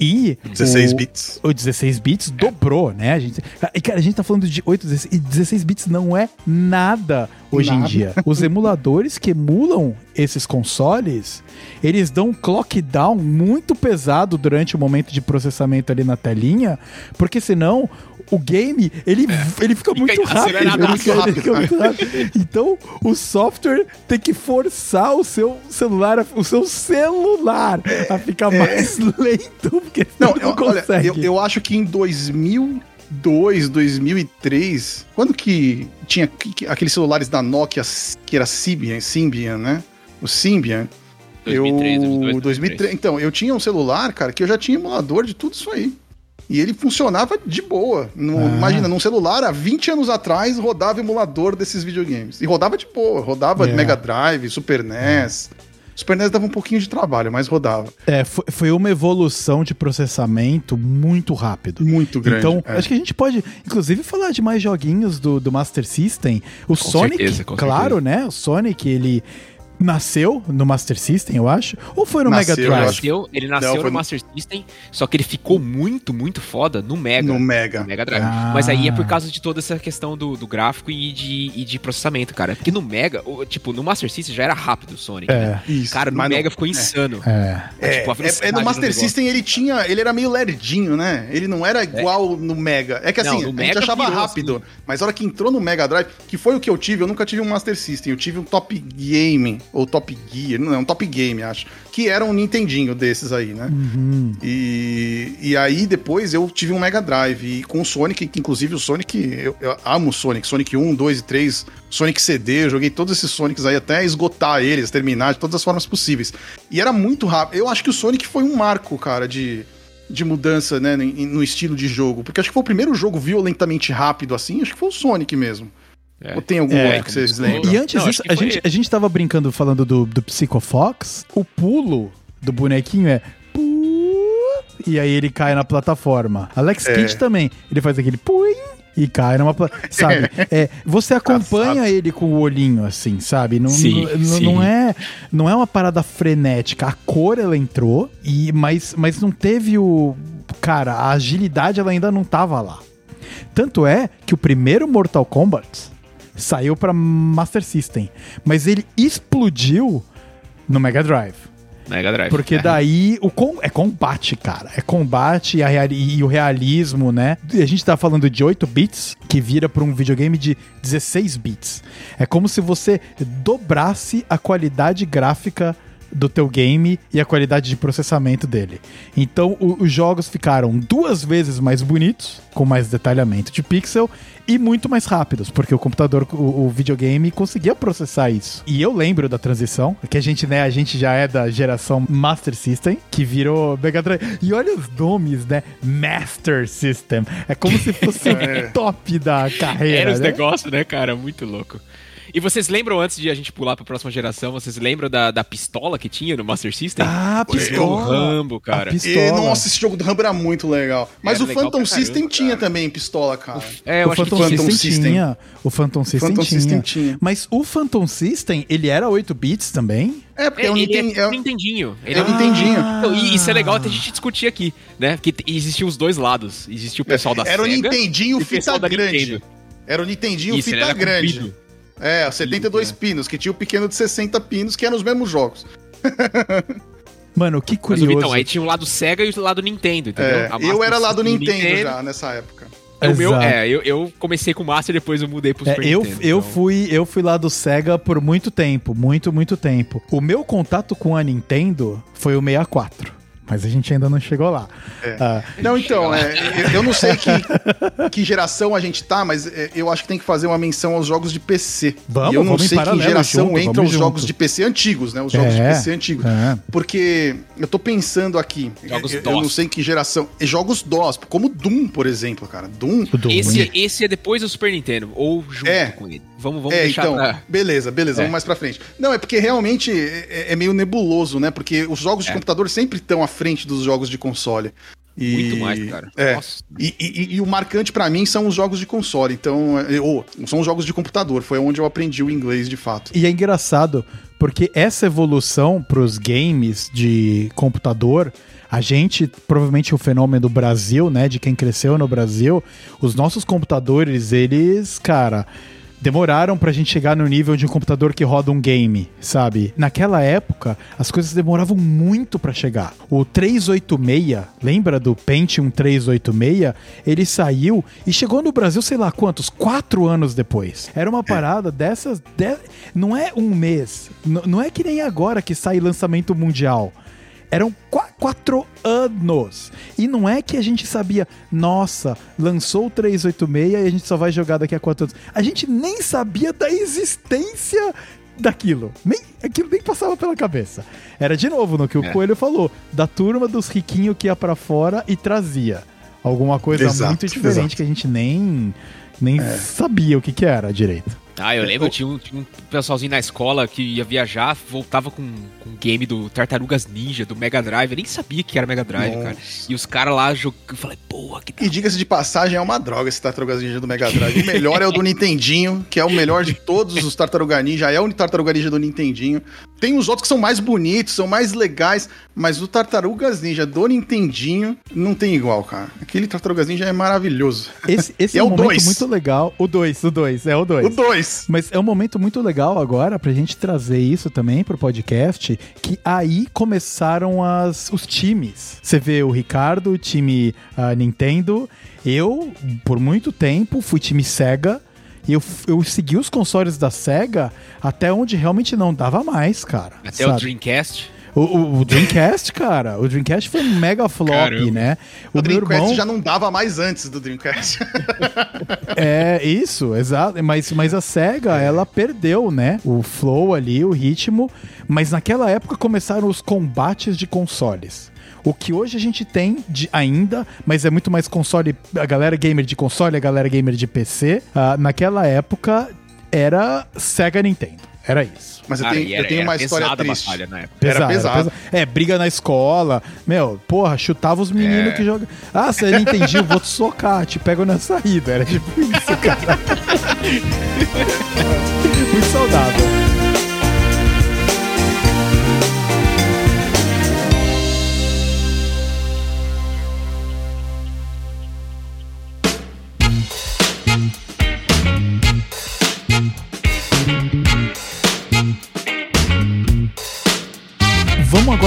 E 16 o, bits. O 16 bits dobrou, né? A gente, cara, a gente tá falando de 8 16, e 16 bits não é nada hoje nada. em dia. Os emuladores que emulam esses consoles, eles dão um clock down muito pesado durante o momento de processamento ali na telinha, porque senão o game, ele, é. ele fica, muito rápido. Ele fica, rápido, ele fica muito rápido. Então, o software tem que forçar o seu celular, o seu celular a ficar é. mais lento, porque não, não eu, consegue. Olha, eu, eu acho que em 2002, 2003, quando que tinha aqueles celulares da Nokia que era Symbian, Symbian, né? O Symbian. 2003, eu, 2003. Então, eu tinha um celular, cara, que eu já tinha emulador de tudo isso aí. E ele funcionava de boa. No, ah. Imagina, num celular, há 20 anos atrás, rodava emulador desses videogames. E rodava de boa, rodava yeah. Mega Drive, Super NES. Super NES dava um pouquinho de trabalho, mas rodava. É, foi, foi uma evolução de processamento muito rápido. Muito grande. Então, é. acho que a gente pode, inclusive, falar de mais joguinhos do, do Master System. O com Sonic, certeza, claro, certeza. né? O Sonic, ele nasceu no Master System, eu acho? Ou foi no nasceu, Mega Drive? Nasceu, ele nasceu Não, no Master System, só que ele ficou muito, muito foda no Mega. No Mega. No Mega Drive. Ah. Mas aí é por causa de toda essa questão do, do gráfico e de, e de processamento, cara. Porque no Mega, tipo, no Master System já era rápido o Sonic. É. Né? Isso, cara, no Mega no... ficou é. insano. É. É, tipo, é, é no Master System ele tinha. Ele era meio lerdinho, né? Ele não era igual no Mega. É que assim, não, a gente achava rápido. Assim. Mas a hora que entrou no Mega Drive, que foi o que eu tive, eu nunca tive um Master System. Eu tive um Top Game, ou Top Gear não é um Top Game, acho. Que era um Nintendinho desses aí, né? Uhum. E, e aí depois eu tive um Mega Drive e com o Sonic, que inclusive o Sonic, eu, eu amo o Sonic, Sonic 1, 2 e 3, Sonic CD, eu joguei todos esses Sonics aí até esgotar eles, terminar de todas as formas possíveis. E era muito rápido. Eu acho que o Sonic foi um marco, cara, de de mudança, né, no estilo de jogo. Porque acho que foi o primeiro jogo violentamente rápido assim, acho que foi o Sonic mesmo. É. Ou tem algum é, outro que vocês lembram? E antes disso, a gente, a gente tava brincando falando do, do Psycho Fox. O pulo do bonequinho é. E aí ele cai na plataforma. Alex é. Kidd também. Ele faz aquele puim e cai numa. Sabe? É, você acompanha ele com o olhinho, assim, sabe? Não, sim, não, sim. não, é, não é uma parada frenética. A cor ela entrou, e, mas, mas não teve o. Cara, a agilidade ela ainda não tava lá. Tanto é que o primeiro Mortal Kombat saiu para Master System, mas ele explodiu no Mega Drive. Mega Drive. Porque é. daí o com, é combate, cara. É combate e, a, e, o realismo, né? A gente tá falando de 8 bits que vira para um videogame de 16 bits. É como se você dobrasse a qualidade gráfica do teu game e a qualidade de processamento dele. Então o, os jogos ficaram duas vezes mais bonitos, com mais detalhamento de pixel e muito mais rápidos, porque o computador, o, o, videogame conseguia processar isso. E eu lembro da transição, que a gente, né, a gente já é da geração Master System, que virou Mega Drive. E olha os nomes, né? Master System. É como se fosse é. o top da carreira. Era os né? negócios, né, cara? Muito louco. E vocês lembram, antes de a gente pular pra próxima geração, vocês lembram da, da pistola que tinha no Master System? Ah, pistola. O Rambo, cara. E, nossa, esse jogo do Rambo era muito legal. Mas era o Phantom System tinha também pistola, cara. É, eu o Phantom, Phantom System tinha. O Phantom System, Phantom tinha. System tinha. Mas o Phantom System, ele era 8 bits também? É, porque é, um Nintendo. É um Nintendinho. Ele é um Nintendinho. Ah. E isso é legal até a gente discutir aqui, né? Que existiam os dois lados. Existia o pessoal da era Sega. Era o Nintendinho fita grande. Era o Nintendinho isso, fita grande. Comprido. É, 72 Sim, pinos, que tinha o pequeno de 60 pinos, que eram os mesmos jogos. Mano, que curioso. Mas, então, aí tinha o lado Sega e o lado Nintendo, entendeu? É, eu era lá do Nintendo, Nintendo, já, nessa época. O meu, é, eu, eu, comecei com o Master, depois eu mudei pro é, Super eu, Nintendo. Eu, então. fui, eu fui lá do Sega por muito tempo, muito, muito tempo. O meu contato com a Nintendo foi o 64 mas a gente ainda não chegou lá. É. Ah, não, então, é, eu não sei que, que geração a gente tá, mas é, eu acho que tem que fazer uma menção aos jogos de PC. Vamos, e eu não sei que geração junto, entra os jogos de PC antigos, né? Os jogos de é, PC antigos. É. Porque eu tô pensando aqui, jogos eu, eu não sei que geração. Jogos DOS, como Doom, por exemplo, cara. Doom. Doom. Esse, esse é depois do Super Nintendo, ou junto é. com ele. Vamos, vamos é, deixar então, pra... beleza, beleza, vamos mais pra frente. Não, é porque realmente é, meio nebuloso, né? Porque os jogos de computador sempre estão à frente dos jogos de console. E, Muito mais, cara. É, e, e, e, o marcante para mim são os jogos de console, então, é, ou são os jogos de computador, foi onde eu aprendi o inglês de fato. E é engraçado, porque essa evolução pros games de computador, a gente, provavelmente o fenômeno do Brasil, né, de quem cresceu no Brasil, os nossos computadores, eles, cara, demoraram pra gente chegar no nível de um computador que roda um game, sabe? Naquela época, as coisas demoravam muito para chegar. O 386, lembra do Pentium 386? Ele saiu e chegou no Brasil, sei lá quantos, quatro anos depois. Era uma parada dessas. De... Não é um mês. N não é que nem agora que sai lançamento mundial. Eram qu quatro anos. E não é que a gente sabia, nossa, lançou o 386 e a gente só vai jogar daqui a quatro anos. A gente nem sabia da existência daquilo. Nem, aquilo nem passava pela cabeça. Era de novo no que o é. Coelho falou, da turma dos riquinhos que ia para fora e trazia alguma coisa exato, muito diferente exato. que a gente nem, nem é. sabia o que, que era direito. Ah, eu lembro, tinha um, tinha um pessoalzinho na escola que ia viajar, voltava com, um game do Tartarugas Ninja, do Mega Drive. Eu nem sabia que era Mega Drive, Nossa. cara. E os caras lá jogando. Eu falei, porra, que da... E diga-se de passagem, é uma droga esse Tartarugas Ninja do Mega Drive. O melhor é o do Nintendinho, que é o melhor de todos os Tartaruga Ninja. É o Tartaruga Ninja do Nintendinho. Tem os outros que são mais bonitos, são mais legais, mas o Tartarugas Ninja do Nintendinho não tem igual, cara. Aquele Tartarugas Ninja é maravilhoso. Esse, esse é, é um momento dois. muito legal. O 2, o 2, é o 2. O 2. Mas é um momento muito legal agora pra gente trazer isso também pro podcast, que aí começaram as, os times. Você vê o Ricardo, time uh, Nintendo. Eu, por muito tempo, fui time Sega e eu, eu segui os consoles da SEGA até onde realmente não dava mais, cara. Até sabe? o Dreamcast? O, o, o, Dreamcast, cara, o Dreamcast foi um mega flop, Caramba. né? O, o Dreamcast irmão... já não dava mais antes do Dreamcast. é, isso, exato. Mas, mas a SEGA, é. ela perdeu, né? O flow ali, o ritmo. Mas naquela época começaram os combates de consoles. O que hoje a gente tem de, ainda, mas é muito mais console, a galera gamer de console, a galera gamer de PC. Uh, naquela época era Sega Nintendo. Era isso. Mas eu tenho, era, eu tenho uma história triste. Batalha na época. Pesado, era pesado. É, briga na escola. Meu, porra, chutava os meninos é. que jogam. Ah, você não entendiu, vou te socar, te pego na saída. Era tipo isso, cara. Muito saudável.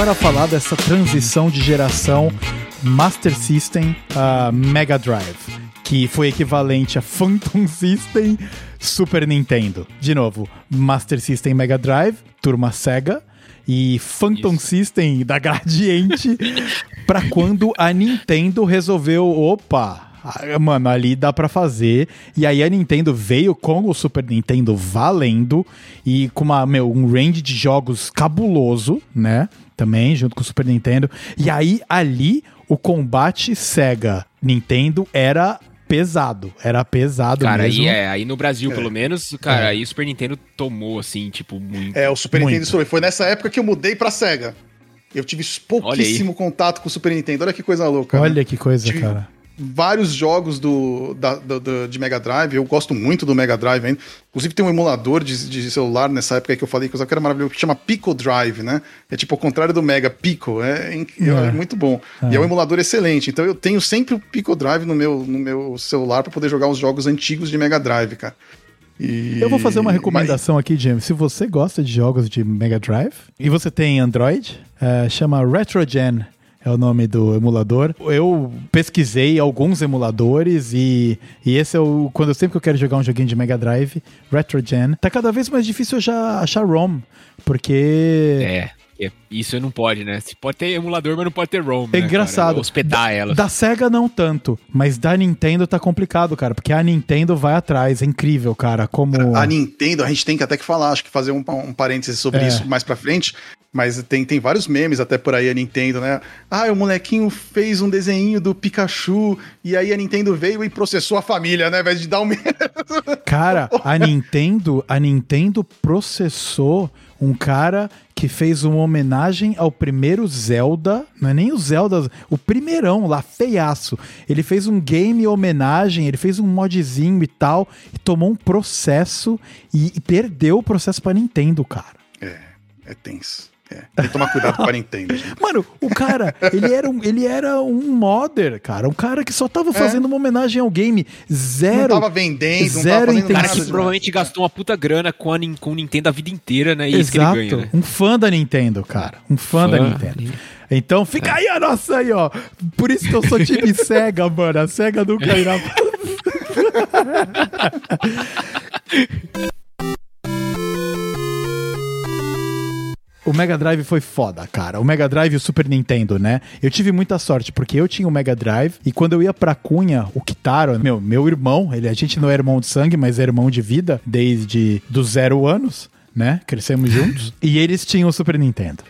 Agora falar dessa transição de geração Master System a Mega Drive, que foi equivalente a Phantom System Super Nintendo. De novo, Master System Mega Drive, turma Sega, e Phantom Isso. System da Gradiente para quando a Nintendo resolveu, opa, ah, mano, ali dá para fazer. E aí a Nintendo veio com o Super Nintendo valendo e com uma, meu, um range de jogos cabuloso, né? Também, junto com o Super Nintendo. E aí ali o combate Sega Nintendo era pesado. Era pesado cara, mesmo. Cara, aí, é, aí no Brasil, é. pelo menos, cara, é. aí o Super Nintendo tomou, assim, tipo, muito. É, o Super muito. Nintendo foi nessa época que eu mudei pra Sega. Eu tive pouquíssimo contato com o Super Nintendo. Olha que coisa louca. Olha né? que coisa, tive, cara vários jogos do, da, de Mega Drive. Eu gosto muito do Mega Drive ainda. Inclusive tem um emulador de, de celular nessa época que eu falei que eu era maravilhoso, que chama Pico Drive, né? É tipo ao contrário do Mega, Pico. É, é, é muito bom. É. E é um emulador excelente. Então eu tenho sempre o Pico Drive no meu, no meu celular para poder jogar os jogos antigos de Mega Drive, cara. E... Eu vou fazer uma recomendação Mas... aqui, James. Se você gosta de jogos de Mega Drive e você tem Android, é, chama RetroGen é o nome do emulador. Eu pesquisei alguns emuladores e, e esse é o. Quando eu sempre que eu quero jogar um joguinho de Mega Drive, Retro Gen, tá cada vez mais difícil já achar ROM, porque. É. é isso não pode, né? Você pode ter emulador, mas não pode ter ROM. É né, engraçado. Cara? Hospedar ela. Da Sega não tanto, mas da Nintendo tá complicado, cara, porque a Nintendo vai atrás. É incrível, cara. Como. A Nintendo, a gente tem que até que falar, acho que fazer um, um parênteses sobre é. isso mais pra frente. Mas tem, tem vários memes até por aí a Nintendo, né? Ah, o molequinho fez um desenho do Pikachu e aí a Nintendo veio e processou a família, né? Ao invés de dar um Cara, a Nintendo, a Nintendo processou um cara que fez uma homenagem ao primeiro Zelda, não é nem o Zelda, o primeirão lá, feiaço. Ele fez um game homenagem, ele fez um modzinho e tal, e tomou um processo e, e perdeu o processo pra Nintendo, cara. É, é tenso. É, tem que tomar cuidado com a Nintendo. Gente. Mano, o cara, ele era, um, ele era um modder, cara. Um cara que só tava é. fazendo é. uma homenagem ao game. Zero. Não tava vendendo, zero não tava Um cara que provavelmente gastou uma puta grana com, a, com o Nintendo a vida inteira, né? E Exato. Ganha, né? Um fã da Nintendo, cara. Um fã, fã. da Nintendo. Então fica é. aí a nossa aí, ó. Por isso que eu sou time Sega, mano. A Sega nunca irá. O Mega Drive foi foda, cara. O Mega Drive e o Super Nintendo, né? Eu tive muita sorte, porque eu tinha o Mega Drive e quando eu ia pra Cunha, o Kitaro, meu, meu irmão, ele, a gente não é irmão de sangue, mas é irmão de vida desde dos zero anos, né? Crescemos juntos. e eles tinham o Super Nintendo.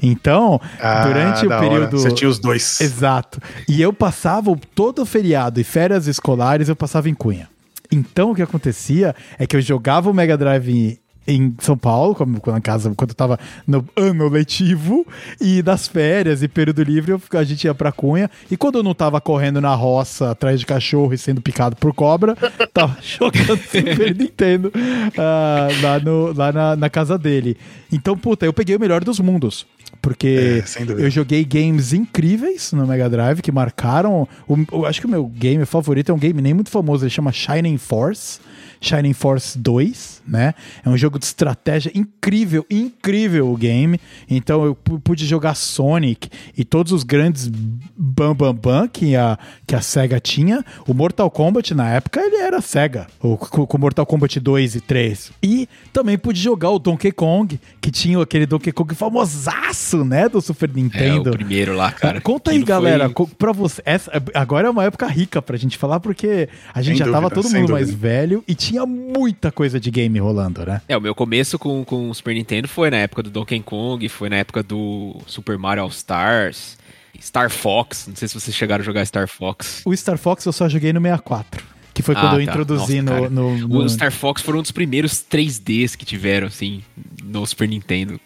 Então, ah, durante o período. Hora. Você tinha os dois. Exato. E eu passava todo o feriado e férias escolares, eu passava em Cunha. Então o que acontecia é que eu jogava o Mega Drive em São Paulo, como na casa, quando eu tava no ano letivo, e das férias e período livre, a gente ia pra Cunha. E quando eu não tava correndo na roça atrás de cachorro e sendo picado por cobra, tava jogando Super Nintendo uh, lá, no, lá na, na casa dele. Então, puta, eu peguei o melhor dos mundos. Porque é, eu joguei games incríveis no Mega Drive que marcaram. O, o, acho que o meu game favorito é um game nem muito famoso, ele chama Shining Force. Shining Force 2, né? É um jogo de estratégia incrível, incrível o game. Então eu pude jogar Sonic e todos os grandes bam bam bam que a, que a Sega tinha. O Mortal Kombat na época ele era Sega, o, com Mortal Kombat 2 e 3. E também pude jogar o Donkey Kong, que tinha aquele Donkey Kong famosaço, né, do Super Nintendo. É, o primeiro lá, cara. Conta aí, galera, foi... pra você, essa, agora é uma época rica pra gente falar porque a gente sem já dúvida, tava todo mundo dúvida. mais velho e tinha muita coisa de game rolando, né? É, o meu começo com, com o Super Nintendo foi na época do Donkey Kong, foi na época do Super Mario All Stars, Star Fox. Não sei se vocês chegaram a jogar Star Fox. O Star Fox eu só joguei no 64. Que foi quando ah, eu tá. introduzi Nossa, no, no, no, O Star Fox foram um dos primeiros 3Ds que tiveram, assim, no Super Nintendo.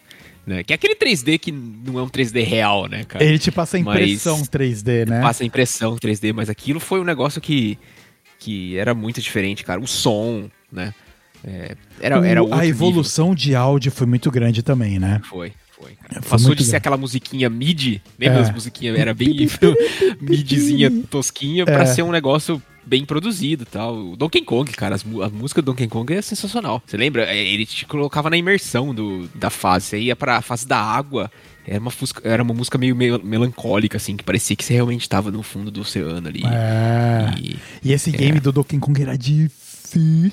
Né? Que é aquele 3D que não é um 3D real, né, cara? Ele te passa a impressão mas 3D, né? Passa a impressão 3D, mas aquilo foi um negócio que, que era muito diferente, cara. O som, né? É, era, era a evolução nível. de áudio foi muito grande também, né? Foi. Foi, é, Passou de ser grande. aquela musiquinha mid, lembra é. as musiquinhas? Era bem midzinha tosquinha, é. pra ser um negócio bem produzido tal. O Donkey Kong, cara, as, a música do Donkey Kong é sensacional. Você lembra? É, ele te colocava na imersão do, da fase. Você ia pra fase da água. Era uma, fusca, era uma música meio, melancólica, assim, que parecia que você realmente estava no fundo do oceano ali. É. E, e esse game é. do Donkey Kong era difícil,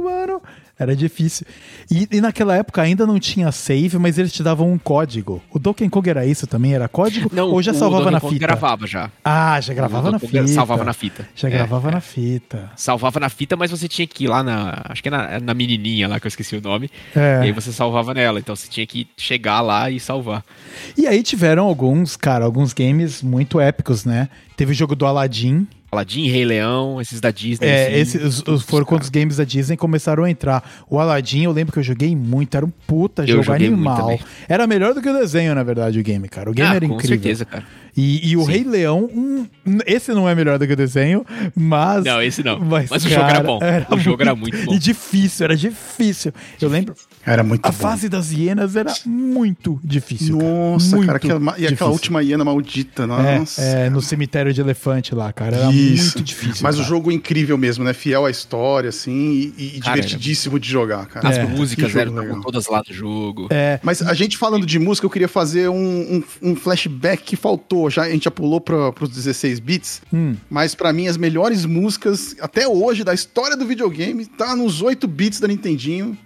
mano. Era difícil. E, e, naquela época ainda não tinha save, mas eles te davam um código. O Donkey Kong era isso também? Era código? Não, ou já salvava na fita? gravava já. Ah, já gravava na fita. Salvava na fita. Já é, gravava é. na fita. Salvava na fita, mas você tinha que ir lá na. Acho que é na, na menininha lá, que eu esqueci o nome. É. E aí você salvava nela. Então você tinha que chegar lá e salvar. E aí tiveram alguns, cara, alguns games muito épicos, né? Teve o jogo do Aladdin, Aladdin, Rei Leão, esses da Disney. É, assim, esses os, foram quando os games da Disney começaram a entrar. O Aladdin, eu lembro que eu joguei muito, era um puta eu jogo animal. Era melhor do que o desenho, na verdade, o game, cara. O game ah, era incrível. Com certeza, cara. E, e o Sim. Rei Leão, um, esse não é melhor do que o desenho, mas. Não, esse não. Mas, mas o jogo era bom. Era o muito, jogo era muito bom. E difícil, era difícil. Eu lembro. Era muito A bom. fase das hienas era muito difícil. Nossa, cara. cara aquela, e aquela difícil. última hiena maldita, é, nossa. É, é, no cemitério de elefante lá, cara. Era Isso. muito difícil. Mas cara. o jogo incrível mesmo, né? Fiel à história, assim, e, e cara, divertidíssimo de jogar, cara. As é. músicas eram todas lá do jogo. É. Mas a gente falando de música, eu queria fazer um, um, um flashback que faltou. Já, a gente já pulou para os 16 bits, hum. mas para mim as melhores músicas até hoje da história do videogame tá nos 8 bits da Nintendinho.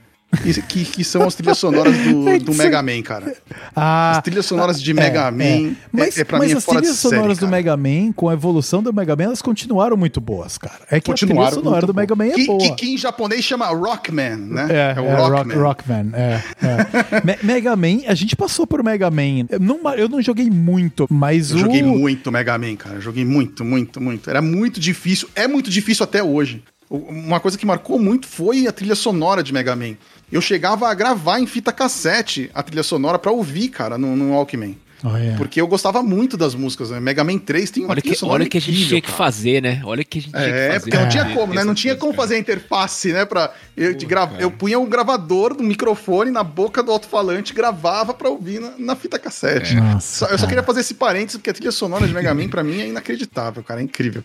Que, que, são as trilhas sonoras do, é do Mega Man, cara. Ah, as trilhas sonoras de Mega é, Man é. Mas, é, é pra mas mim as trilhas sonoras série, do Mega Man, com a evolução do Mega Man, elas continuaram muito boas, cara. É que a trilha sonora do Mega Man é que, boa. Que, que, em japonês chama Rockman, né? É, é o é, Rockman. Rock, Rockman, é. é. Mega Man, a gente passou por Mega Man. Eu não, eu não joguei muito, mas eu o... joguei muito Mega Man, cara. Eu joguei muito, muito, muito. Era muito difícil. É muito difícil até hoje. Uma coisa que marcou muito foi a trilha sonora de Mega Man eu chegava a gravar em fita cassete a trilha sonora para ouvir, cara, no, no Walkman. Oh, yeah. Porque eu gostava muito das músicas, né? Mega Man 3 tem uma olha que, Olha que a gente tinha que fazer, né? Olha que a gente é, tinha que fazer. É, porque não tinha é, como, né? Não tinha como fazer a interface, né? Pra, eu, grava, eu punha um gravador do microfone na boca do alto-falante gravava pra ouvir na, na fita cassete. É. Nossa, eu só queria fazer esse parênteses, porque a trilha sonora de Mega Man pra mim é inacreditável, cara. É incrível.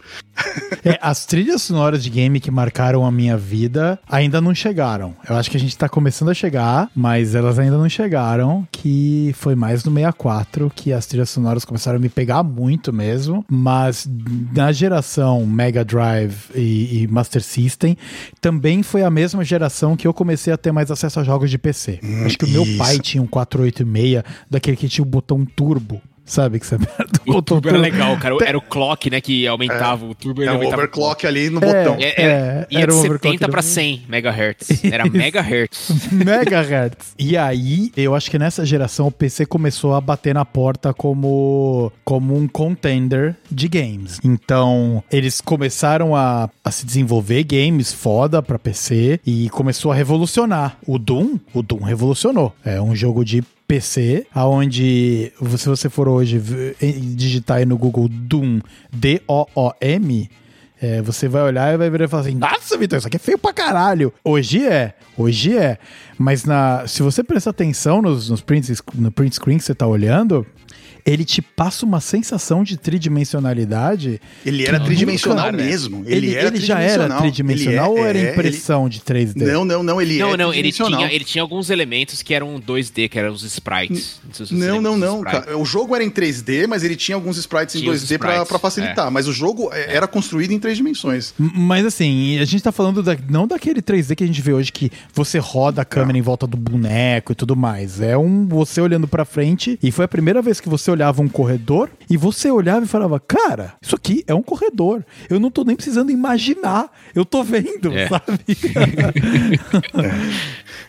É, as trilhas sonoras de game que marcaram a minha vida ainda não chegaram. Eu acho que a gente tá começando a chegar, mas elas ainda não chegaram, que foi mais no 64 que as trilhas sonoras começaram a me pegar muito mesmo, mas na geração Mega Drive e, e Master System também foi a mesma geração que eu comecei a ter mais acesso a jogos de PC. Hum, Acho que isso. o meu pai tinha um 486, daquele que tinha o botão turbo. Sabe que você aperta o, o turbo era legal, cara. Era o clock, né, que aumentava. É, o turbo ele é o overclock ali no botão. É, é, ia era de 70 para 100 MHz. Era megahertz. megahertz. E aí, eu acho que nessa geração o PC começou a bater na porta como, como um contender de games. Então, eles começaram a, a se desenvolver games foda para PC e começou a revolucionar. O Doom, o Doom revolucionou. É um jogo de PC, aonde se você for hoje digitar aí no Google Doom, D-O-O-M, é, você vai olhar e vai ver e falar assim: Nossa, Vitor, isso aqui é feio pra caralho. Hoje é, hoje é. Mas na, se você prestar atenção nos, nos print, no print screen que você tá olhando, ele te passa uma sensação de tridimensionalidade. Ele era tridimensional nunca, mesmo. Ele, ele, ele já era tridimensional é, ou era é, impressão ele... de 3D? Não, não, não, ele não, é não, ele tinha, ele tinha alguns elementos que eram 2D, que eram os sprites. Não, não, não. não o jogo era em 3D, mas ele tinha alguns sprites tinha em 2D para facilitar. É. Mas o jogo é, era construído em três dimensões. Mas assim, a gente tá falando da, não daquele 3D que a gente vê hoje que você roda a câmera em volta do boneco e tudo mais. É um você olhando para frente e foi a primeira vez que você olhava um corredor e você olhava e falava, cara, isso aqui é um corredor. Eu não tô nem precisando imaginar. Eu tô vendo, é. sabe?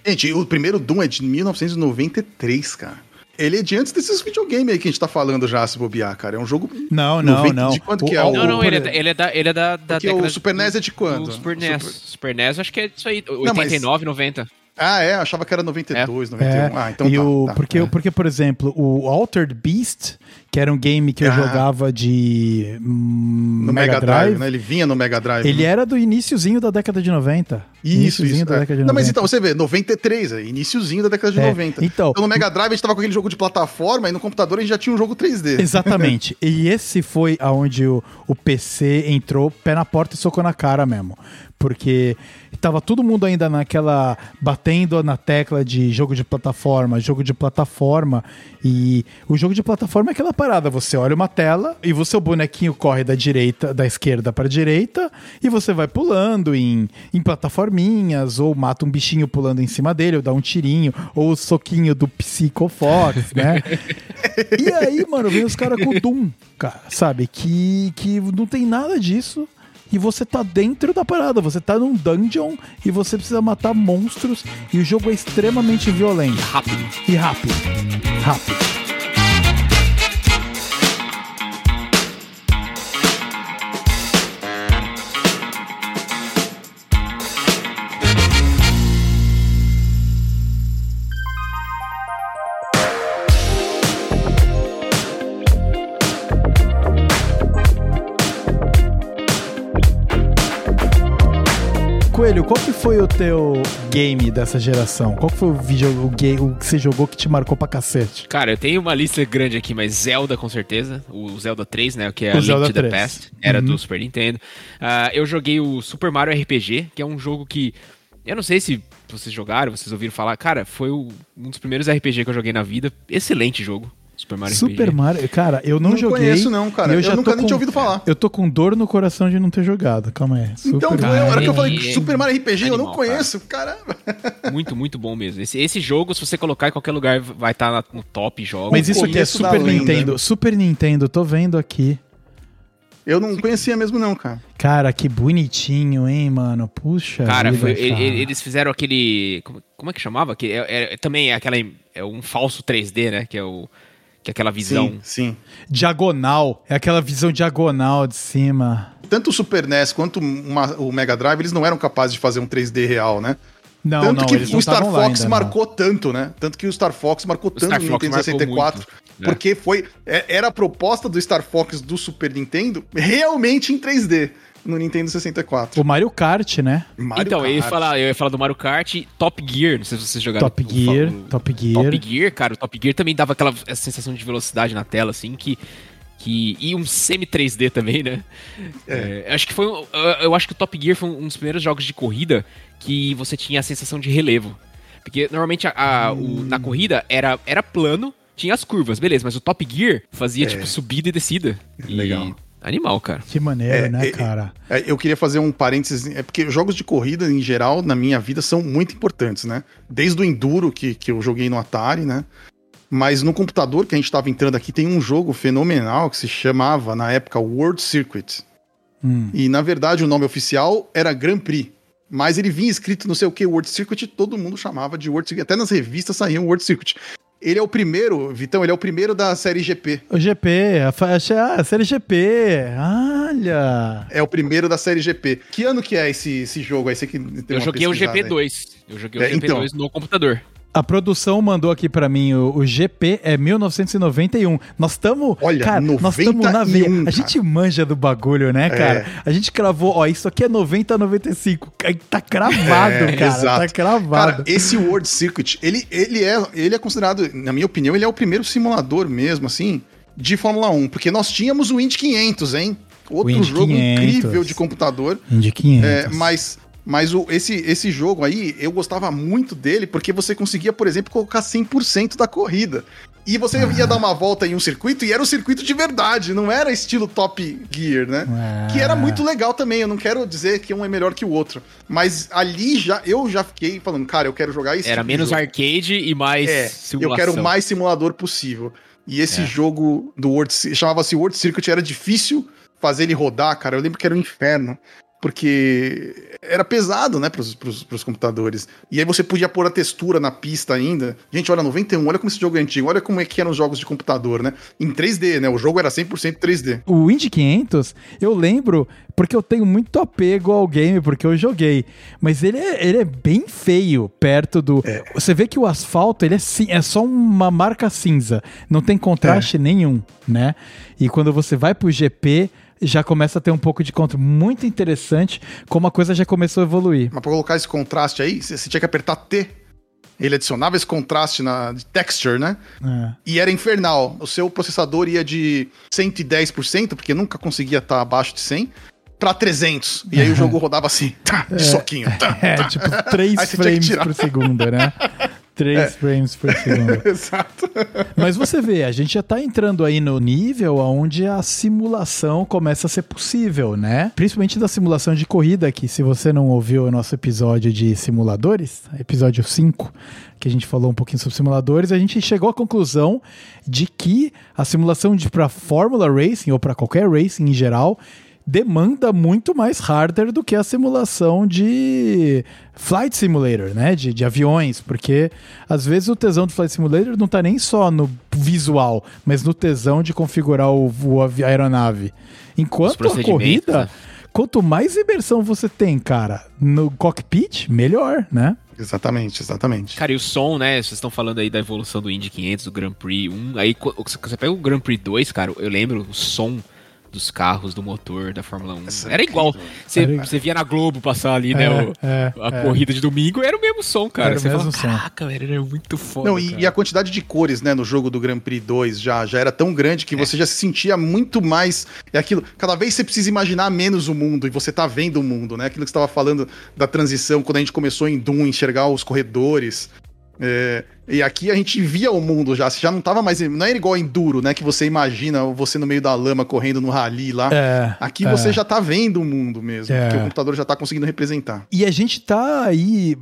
é. Gente, o primeiro Doom é de 1993, cara. ele é de antes desses videogames aí que a gente tá falando já, se bobear, cara. É um jogo. Não, não, 90, não. De quanto o, que é o. Não, não, ele é, da, ele é da, ele é da, da o Super NES é de quando? O Super NES. Super... Super NES, acho que é isso aí, 89, não, mas... 90. Ah, é? Achava que era 92, é. 91. É. Ah, então e tá, o, tá, porque, é. porque, por exemplo, o Altered Beast, que era um game que eu ah. jogava de hum, no Mega, Mega Drive, Drive, né? Ele vinha no Mega Drive. Ele né? era do iníciozinho da década de 90. Isso, isso. Da é. década de 90. Não, mas então, você vê, 93, é iníciozinho da década de é. 90. Então, então, no Mega Drive a gente tava com aquele jogo de plataforma e no computador a gente já tinha um jogo 3D. Exatamente. e esse foi aonde o, o PC entrou pé na porta e socou na cara mesmo. Porque tava todo mundo ainda naquela. batendo na tecla de jogo de plataforma, jogo de plataforma. E o jogo de plataforma é aquela parada: você olha uma tela e o seu bonequinho corre da direita, da esquerda para direita, e você vai pulando em, em plataforminhas, ou mata um bichinho pulando em cima dele, ou dá um tirinho, ou o soquinho do Psycho Fox, né? e aí, mano, vem os caras com Doom, cara, sabe? Que, que não tem nada disso e você tá dentro da parada, você tá num dungeon e você precisa matar monstros e o jogo é extremamente violento. Rápido. E rápido. Rápido. Coelho, qual que foi o teu game dessa geração? Qual que foi o vídeo, o, game, o que você jogou que te marcou pra cacete? Cara, eu tenho uma lista grande aqui, mas Zelda com certeza. O Zelda 3, né? Que é o a Zelda Link to 3. the Past. Era uhum. do Super Nintendo. Uh, eu joguei o Super Mario RPG, que é um jogo que. Eu não sei se vocês jogaram, vocês ouviram falar. Cara, foi o, um dos primeiros RPG que eu joguei na vida. Excelente jogo. Super Mario Super RPG. Mario, cara, eu não, não joguei. Não conheço não, cara. Eu, eu nunca nem com, tinha ouvido falar. Eu tô com dor no coração de não ter jogado. Calma aí. Super então, Mario. era que eu falei Super Mario RPG, Animal, eu não conheço. Cara. Caramba. Muito, muito bom mesmo. Esse, esse jogo, se você colocar em qualquer lugar, vai estar tá no top jogo. Mas isso aqui é Super Nintendo. Super Nintendo, tô vendo aqui. Eu não conhecia mesmo, não, cara. Cara, que bonitinho, hein, mano? Puxa. Cara, vida, foi, cara. eles fizeram aquele. Como, como, é que chamava? Que é, é, também é aquela. É um falso 3D, né? Que é o que é aquela visão. Sim, sim. Diagonal. É aquela visão diagonal de cima. Tanto o Super NES quanto uma, o Mega Drive, eles não eram capazes de fazer um 3D real, né? Não, tanto não, que o Star Fox ainda, marcou não. tanto, né? Tanto que o Star Fox marcou o tanto no Nintendo 64. Muito, né? porque foi. É, era a proposta do Star Fox do Super Nintendo realmente em 3D no Nintendo 64. O Mario Kart, né? Mario então, Kart. Eu, ia falar, eu ia falar do Mario Kart Top Gear, não sei se vocês jogaram. Top Gear, o, Top Gear. Top Gear, cara, o Top Gear também dava aquela sensação de velocidade na tela, assim, que... Que, e um semi 3D também, né? É. É, acho que foi. Eu acho que o Top Gear foi um dos primeiros jogos de corrida que você tinha a sensação de relevo. Porque normalmente a, a, hum. o, na corrida era, era plano, tinha as curvas, beleza, mas o Top Gear fazia, é. tipo, subida e descida. Legal. E Animal, cara. Que maneiro, é, né, é, cara? É, eu queria fazer um parênteses, é porque jogos de corrida, em geral, na minha vida, são muito importantes, né? Desde o Enduro, que, que eu joguei no Atari, né? Mas no computador que a gente estava entrando aqui, tem um jogo fenomenal que se chamava, na época, World Circuit. Hum. E, na verdade, o nome oficial era Grand Prix. Mas ele vinha escrito não sei o que, World Circuit, todo mundo chamava de World Circuit. Até nas revistas saíam World Circuit. Ele é o primeiro, Vitão, ele é o primeiro da série GP. O GP, a, a, a série GP. Olha! É o primeiro da série GP. Que ano que é esse, esse jogo aí? Você que Eu joguei o GP2. Eu joguei o é, GP2 então. no computador. A produção mandou aqui para mim o, o, GP é 1991. Nós estamos, olha, cara, 91, nós estamos na veia. A gente manja do bagulho, né, é. cara? É. A gente cravou, ó, isso aqui é 90 95. Tá cravado, é, cara. Tá exato. Tá cravado. Cara, esse World Circuit, ele, ele é, ele é considerado, na minha opinião, ele é o primeiro simulador mesmo, assim, de Fórmula 1, porque nós tínhamos o Indy 500, hein? Outro jogo 500. incrível de computador. Indy 500. É, mas mas o, esse, esse jogo aí, eu gostava muito dele porque você conseguia, por exemplo, colocar 100% da corrida. E você ah. ia dar uma volta em um circuito e era um circuito de verdade, não era estilo Top Gear, né? Ah. Que era muito legal também. Eu não quero dizer que um é melhor que o outro. Mas ali já eu já fiquei falando, cara, eu quero jogar isso. Era tipo menos arcade e mais é, simulação. Eu quero mais simulador possível. E esse é. jogo do World chamava-se World Circuit, era difícil fazer ele rodar, cara. Eu lembro que era um inferno. Porque era pesado, né, pros, pros, pros, computadores. E aí você podia pôr a textura na pista ainda. Gente, olha, 91, olha como esse jogo é antigo, olha como é que eram os jogos de computador, né? Em 3D, né? O jogo era 100% 3D. O Indy 500, eu lembro, porque eu tenho muito apego ao game, porque eu joguei. Mas ele é, ele é bem feio perto do... É. Você vê que o asfalto, ele é, é só uma marca cinza. Não tem contraste é. nenhum, né? E quando você vai pro GP já começa a ter um pouco de contra. Muito interessante como a coisa já começou a evoluir. Mas para colocar esse contraste aí, você tinha que apertar T. Ele adicionava esse contraste na texture, né? É. E era infernal. O seu processador ia de 110%, porque nunca conseguia estar abaixo de 100, para 300. E aí o jogo rodava assim, tá, de é, soquinho. Tá, é, tá. tipo 3 frames por segundo, né? 3 é. frames por segundo. Exato. Mas você vê, a gente já tá entrando aí no nível onde a simulação começa a ser possível, né? Principalmente da simulação de corrida, que se você não ouviu o nosso episódio de simuladores, episódio 5, que a gente falou um pouquinho sobre simuladores, a gente chegou à conclusão de que a simulação de para Fórmula Racing ou para qualquer racing em geral demanda muito mais hardware do que a simulação de Flight Simulator, né? De, de aviões, porque às vezes o tesão do Flight Simulator não tá nem só no visual, mas no tesão de configurar o, o a aeronave. Enquanto a corrida, né? quanto mais imersão você tem, cara, no cockpit, melhor, né? Exatamente, exatamente. Cara, e o som, né? Vocês estão falando aí da evolução do Indy 500, do Grand Prix 1. Aí, você pega o Grand Prix 2, cara, eu lembro o som dos carros, do motor da Fórmula 1. Essa era igual. Você, via na Globo passar ali, né? É, o, é, a é. corrida de domingo, era o mesmo som, cara. Era você fala, caraca, velho, era muito foda. Não, e, e, a quantidade de cores, né, no jogo do Grand Prix 2 já, já era tão grande que é. você já se sentia muito mais. É aquilo. Cada vez você precisa imaginar menos o mundo e você tá vendo o mundo, né? Aquilo que você estava falando da transição, quando a gente começou em Doom, enxergar os corredores. É, e aqui a gente via o mundo já, você já não tava mais. Não era igual Enduro, né? Que você imagina você no meio da lama correndo no rally lá. É, aqui é. você já tá vendo o mundo mesmo, é. porque o computador já tá conseguindo representar. E a gente tá aí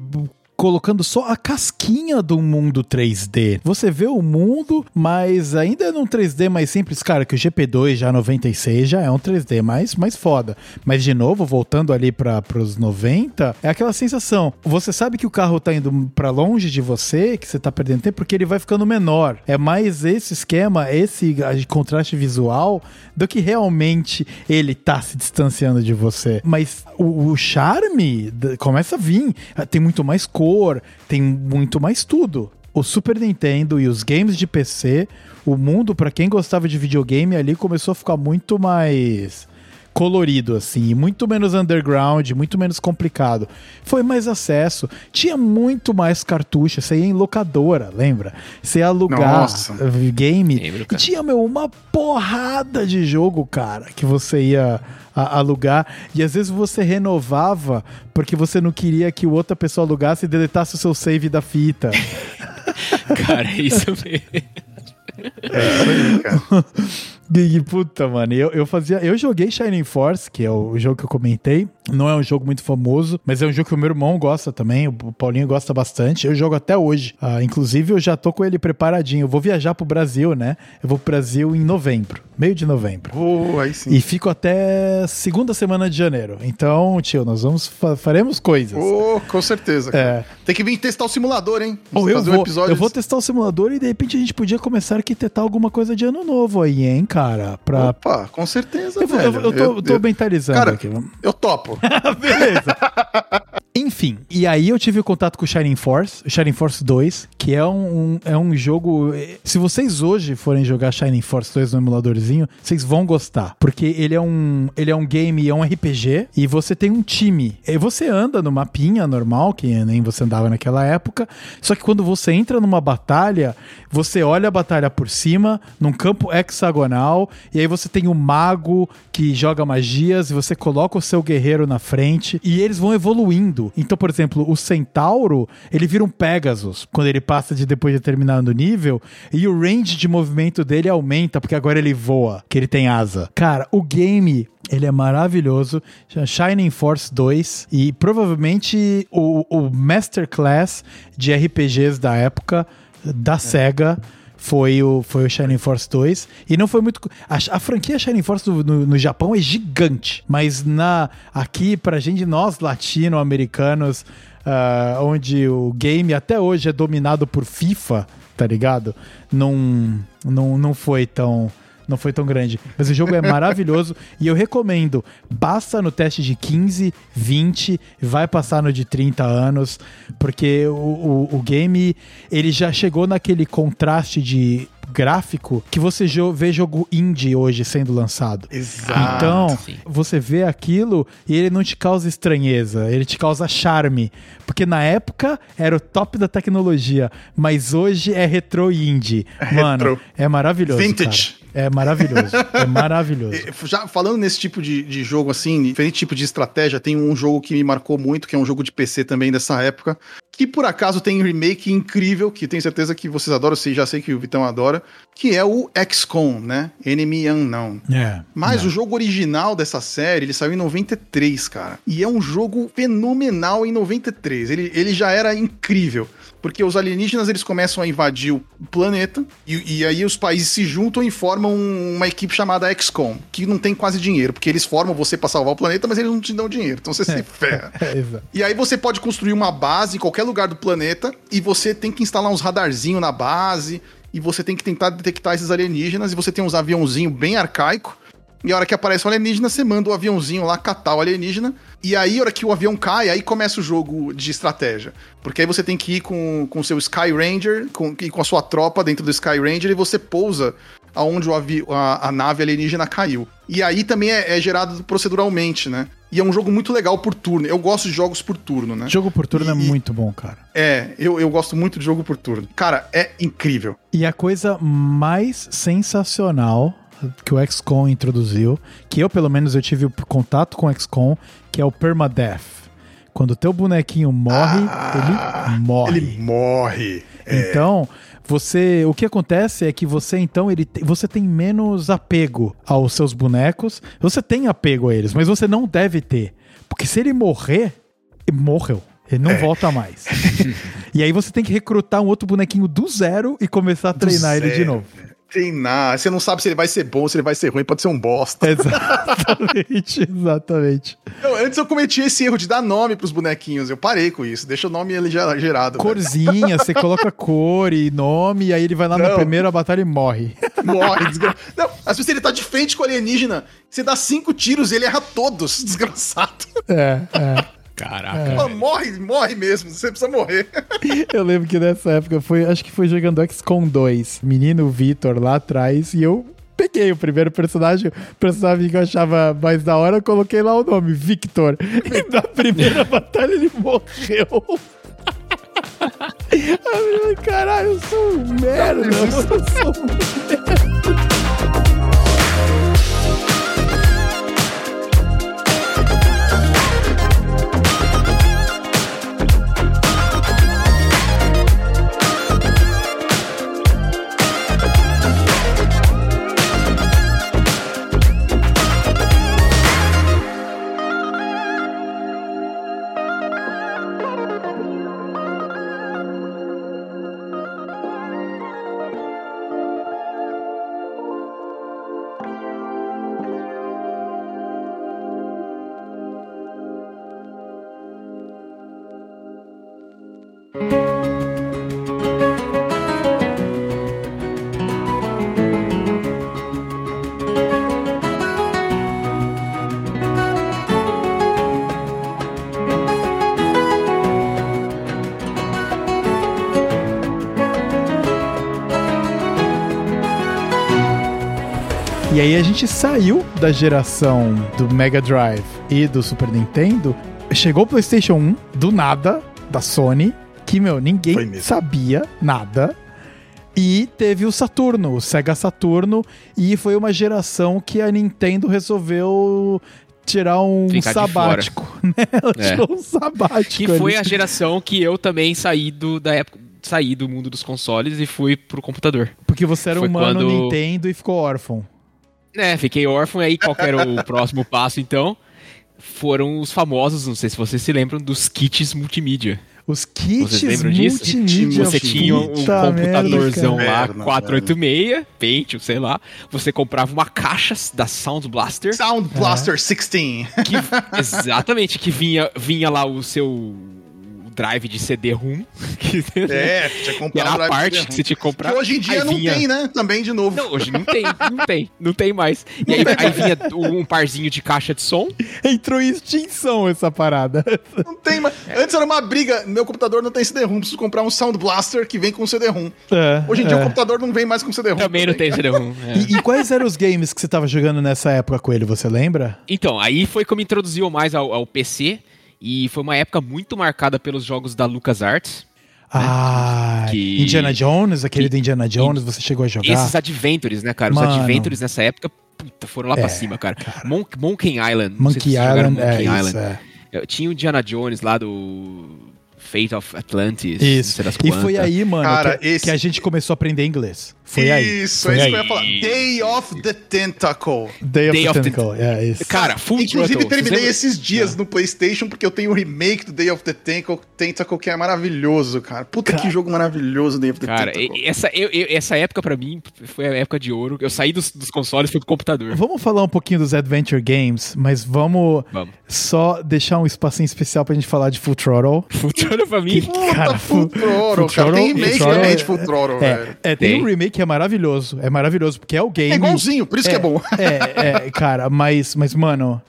colocando só a casquinha do mundo 3D. Você vê o mundo, mas ainda é num 3D mais simples. Cara, que o GP2 já 96 já é um 3D mais, mais foda. Mas de novo, voltando ali para os 90, é aquela sensação. Você sabe que o carro tá indo para longe de você, que você tá perdendo tempo, porque ele vai ficando menor. É mais esse esquema, esse contraste visual, do que realmente ele tá se distanciando de você. Mas o, o charme começa a vir. Tem muito mais cor cor, tem muito mais tudo. O Super Nintendo e os games de PC, o mundo, para quem gostava de videogame ali, começou a ficar muito mais colorido, assim, muito menos underground, muito menos complicado. Foi mais acesso, tinha muito mais cartucho, você ia em locadora, lembra? Você ia alugar Nossa. game Lembro, e tinha, meu, uma porrada de jogo, cara, que você ia a, alugar. E às vezes você renovava porque você não queria que outra pessoa alugasse e deletasse o seu save da fita. cara, é isso mesmo. É cara. E, puta, mano, eu, eu fazia. Eu joguei Shining Force, que é o jogo que eu comentei. Não é um jogo muito famoso, mas é um jogo que o meu irmão gosta também. O Paulinho gosta bastante. Eu jogo até hoje. Uh, inclusive, eu já tô com ele preparadinho. Eu vou viajar pro Brasil, né? Eu vou pro Brasil em novembro, meio de novembro. Oh, aí sim. E fico até segunda semana de janeiro. Então, tio, nós vamos fa faremos coisas. Oh, com certeza. É. Tem que vir testar o simulador, hein? Oh, eu, vou, um eu vou testar o simulador e de repente a gente podia começar a arquitetar alguma coisa de ano novo aí, hein, cara? Pra... Opa, com certeza, eu, velho. Eu, eu, tô, eu, tô mentalizando cara, aqui. Eu topo. Beleza. Enfim, e aí eu tive contato com o Shining Force, Shining Force 2, que é um, é um jogo. Se vocês hoje forem jogar Shining Force 2 no emuladorzinho, vocês vão gostar. Porque ele é um, ele é um game, é um RPG, e você tem um time. E você anda no mapinha normal, que nem você andava naquela época. Só que quando você entra numa batalha, você olha a batalha por cima, num campo hexagonal, e aí você tem o um mago que joga magias, e você coloca o seu guerreiro na frente, e eles vão evoluindo. Então, por exemplo, o Centauro, ele vira um Pegasus quando ele passa de depois de determinado nível, e o range de movimento dele aumenta, porque agora ele voa, que ele tem asa. Cara, o game ele é maravilhoso. Shining Force 2. E provavelmente o, o Masterclass de RPGs da época da é. SEGA foi o, foi o Shining Force 2. E não foi muito. A, a franquia Shining Force no, no, no, Japão é gigante. Mas na aqui, pra gente, nós latino-americanos, uh, onde o game até hoje é dominado por FIFA, tá ligado? Não, não, não foi tão não foi tão grande. Mas o jogo é maravilhoso e eu recomendo. Passa no teste de 15, 20, vai passar no de 30 anos, porque o, o, o game ele já chegou naquele contraste de gráfico que você vê jogo indie hoje sendo lançado. Exato. Então, Sim. você vê aquilo e ele não te causa estranheza, ele te causa charme. Porque na época era o top da tecnologia, mas hoje é retro indie. É Mano, retro. é maravilhoso. Vintage. Cara. É maravilhoso. é maravilhoso. Já falando nesse tipo de, de jogo, assim, diferente tipo de estratégia, tem um jogo que me marcou muito, que é um jogo de PC também dessa época, que por acaso tem um remake incrível, que tenho certeza que vocês adoram, eu já sei que o Vitão adora, que é o XCOM, né? Enemy Unknown. É. Mas o jogo original dessa série, ele saiu em 93, cara. E é um jogo fenomenal em 93. Ele, ele já era incrível porque os alienígenas eles começam a invadir o planeta e, e, aí os países se juntam e formam uma equipe chamada XCOM, que não tem quase dinheiro, porque eles formam você para salvar o planeta, mas eles não te dão dinheiro, então você é. se ferra. É, e aí você pode construir uma base em qualquer lugar do planeta e você tem que instalar uns radarzinhos na base e você tem que tentar detectar esses alienígenas e você tem uns aviãozinhos bem arcaico e a hora que aparece o alienígena, você manda o aviãozinho lá catar o alienígena. E aí, a hora que o avião cai, aí começa o jogo de estratégia. Porque aí você tem que ir com o seu Sky Ranger, com, e com a sua tropa dentro do Sky Ranger, e você pousa aonde o avi a, a nave alienígena caiu. E aí também é, é, gerado proceduralmente, né? E é um jogo muito legal por turno. Eu gosto de jogos por turno, né? Jogo por turno é e, é muito bom, cara. É, eu, eu gosto muito de jogo por turno. Cara, é incrível. E a coisa mais sensacional que o XCOM introduziu, que eu pelo menos eu tive contato com o XCOM, que é o permadeath. Quando o teu bonequinho morre, ah, ele morre. Ele morre. É. Então, você, o que acontece é que você então ele, você tem menos apego aos seus bonecos. Você tem apego a eles, mas você não deve ter, porque se ele morrer, ele morreu. Ele não é. volta mais. e aí você tem que recrutar um outro bonequinho do zero e começar a treinar ele de novo treinar. Você não sabe se ele vai ser bom, se ele vai ser ruim, pode ser um bosta. Exatamente, exatamente. Eu, antes eu cometi esse erro de dar nome pros bonequinhos. Eu parei com isso. Deixa o nome ele gerado. Corzinha, você coloca cor e nome, e aí ele vai lá não. na primeira batalha e morre. Morre, desgra... Não, às vezes ele tá de frente com o alienígena, você dá cinco tiros e ele erra todos, desgraçado. É, é. Caraca. É. morre, morre mesmo, você precisa morrer. Eu lembro que nessa época foi, acho que foi jogando XCOM 2, menino Vitor lá atrás, e eu peguei o primeiro personagem, o personagem que eu achava mais da hora, coloquei lá o nome, Victor. E na primeira batalha ele morreu. Caralho, eu sou um merda. Eu sou um merda. Aí a gente saiu da geração do Mega Drive e do Super Nintendo. Chegou o PlayStation 1 do nada, da Sony, que, meu, ninguém sabia nada. E teve o Saturno, o Sega Saturno, e foi uma geração que a Nintendo resolveu tirar um Ficar sabático, né? Ela é. tirou um sabático. Que foi ali. a geração que eu também saí do, da época saí do mundo dos consoles e fui pro computador. Porque você era foi humano quando... Nintendo e ficou órfão. É, fiquei órfão e aí qual era o próximo passo então? Foram os famosos, não sei se vocês se lembram, dos kits multimídia. Os kits multimídia. Você tinha um computadorzão merda, lá, 486, Pentium, sei lá. Você comprava uma caixa da Sound Blaster. Sound Blaster é. 16. Que, exatamente, que vinha, vinha lá o seu drive de CD-ROM. é, tinha que comprar era um a parte que você tinha que comprar. Que hoje em dia não vinha... tem, né? Também de novo. Não, hoje não tem, não tem, não tem mais. E aí, aí vinha um parzinho de caixa de som. Entrou em extinção essa parada. Não tem mais. É. Antes era uma briga. Meu computador não tem CD-ROM, preciso comprar um Sound Blaster que vem com CD-ROM. É, hoje em dia é. o computador não vem mais com CD-ROM. Também não tem CD-ROM. É. E, e, quais eram os games que você tava jogando nessa época com ele, você lembra? Então, aí foi como introduziu mais ao, ao PC. E foi uma época muito marcada pelos jogos da LucasArts. Né? Ah, que... Indiana Jones, aquele que... do Indiana Jones, você chegou a jogar? Esses Adventures, né, cara? Mano. Os Adventures nessa época, puta, foram lá é, pra cima, cara. cara. Mon Monkey Island. Monkey Island, é, Island. Isso, é. Tinha o Indiana Jones lá do Fate of Atlantis. Isso. E foi aí, mano, Cara, que, esse... que, a gente começou a aprender inglês. Foi aí. Isso, é isso que eu ia falar. Day of the Tentacle. Day of Day the of Tentacle, é yeah, isso. Cara, Full Inclusive, Throttle. terminei Você esses dias é. no PlayStation porque eu tenho o remake do Day of the Tentacle, Tentacle que é maravilhoso, cara. Puta cara, que jogo maravilhoso, Day of the cara, Tentacle. Cara, essa, eu, eu, essa época pra mim foi a época de ouro. Eu saí dos, dos consoles e fui pro computador. Vamos falar um pouquinho dos Adventure Games, mas vamos, vamos. só deixar um espacinho especial pra gente falar de Full Throttle. Full Throttle pra mim. Que, cara, Full, Full Throttle, cara. Tem remake também de Full Throttle, é, velho. É, tem, tem um remake que é maravilhoso. É maravilhoso, porque é o game. É igualzinho, por isso é, que é bom. É, é, cara, mas, mas mano.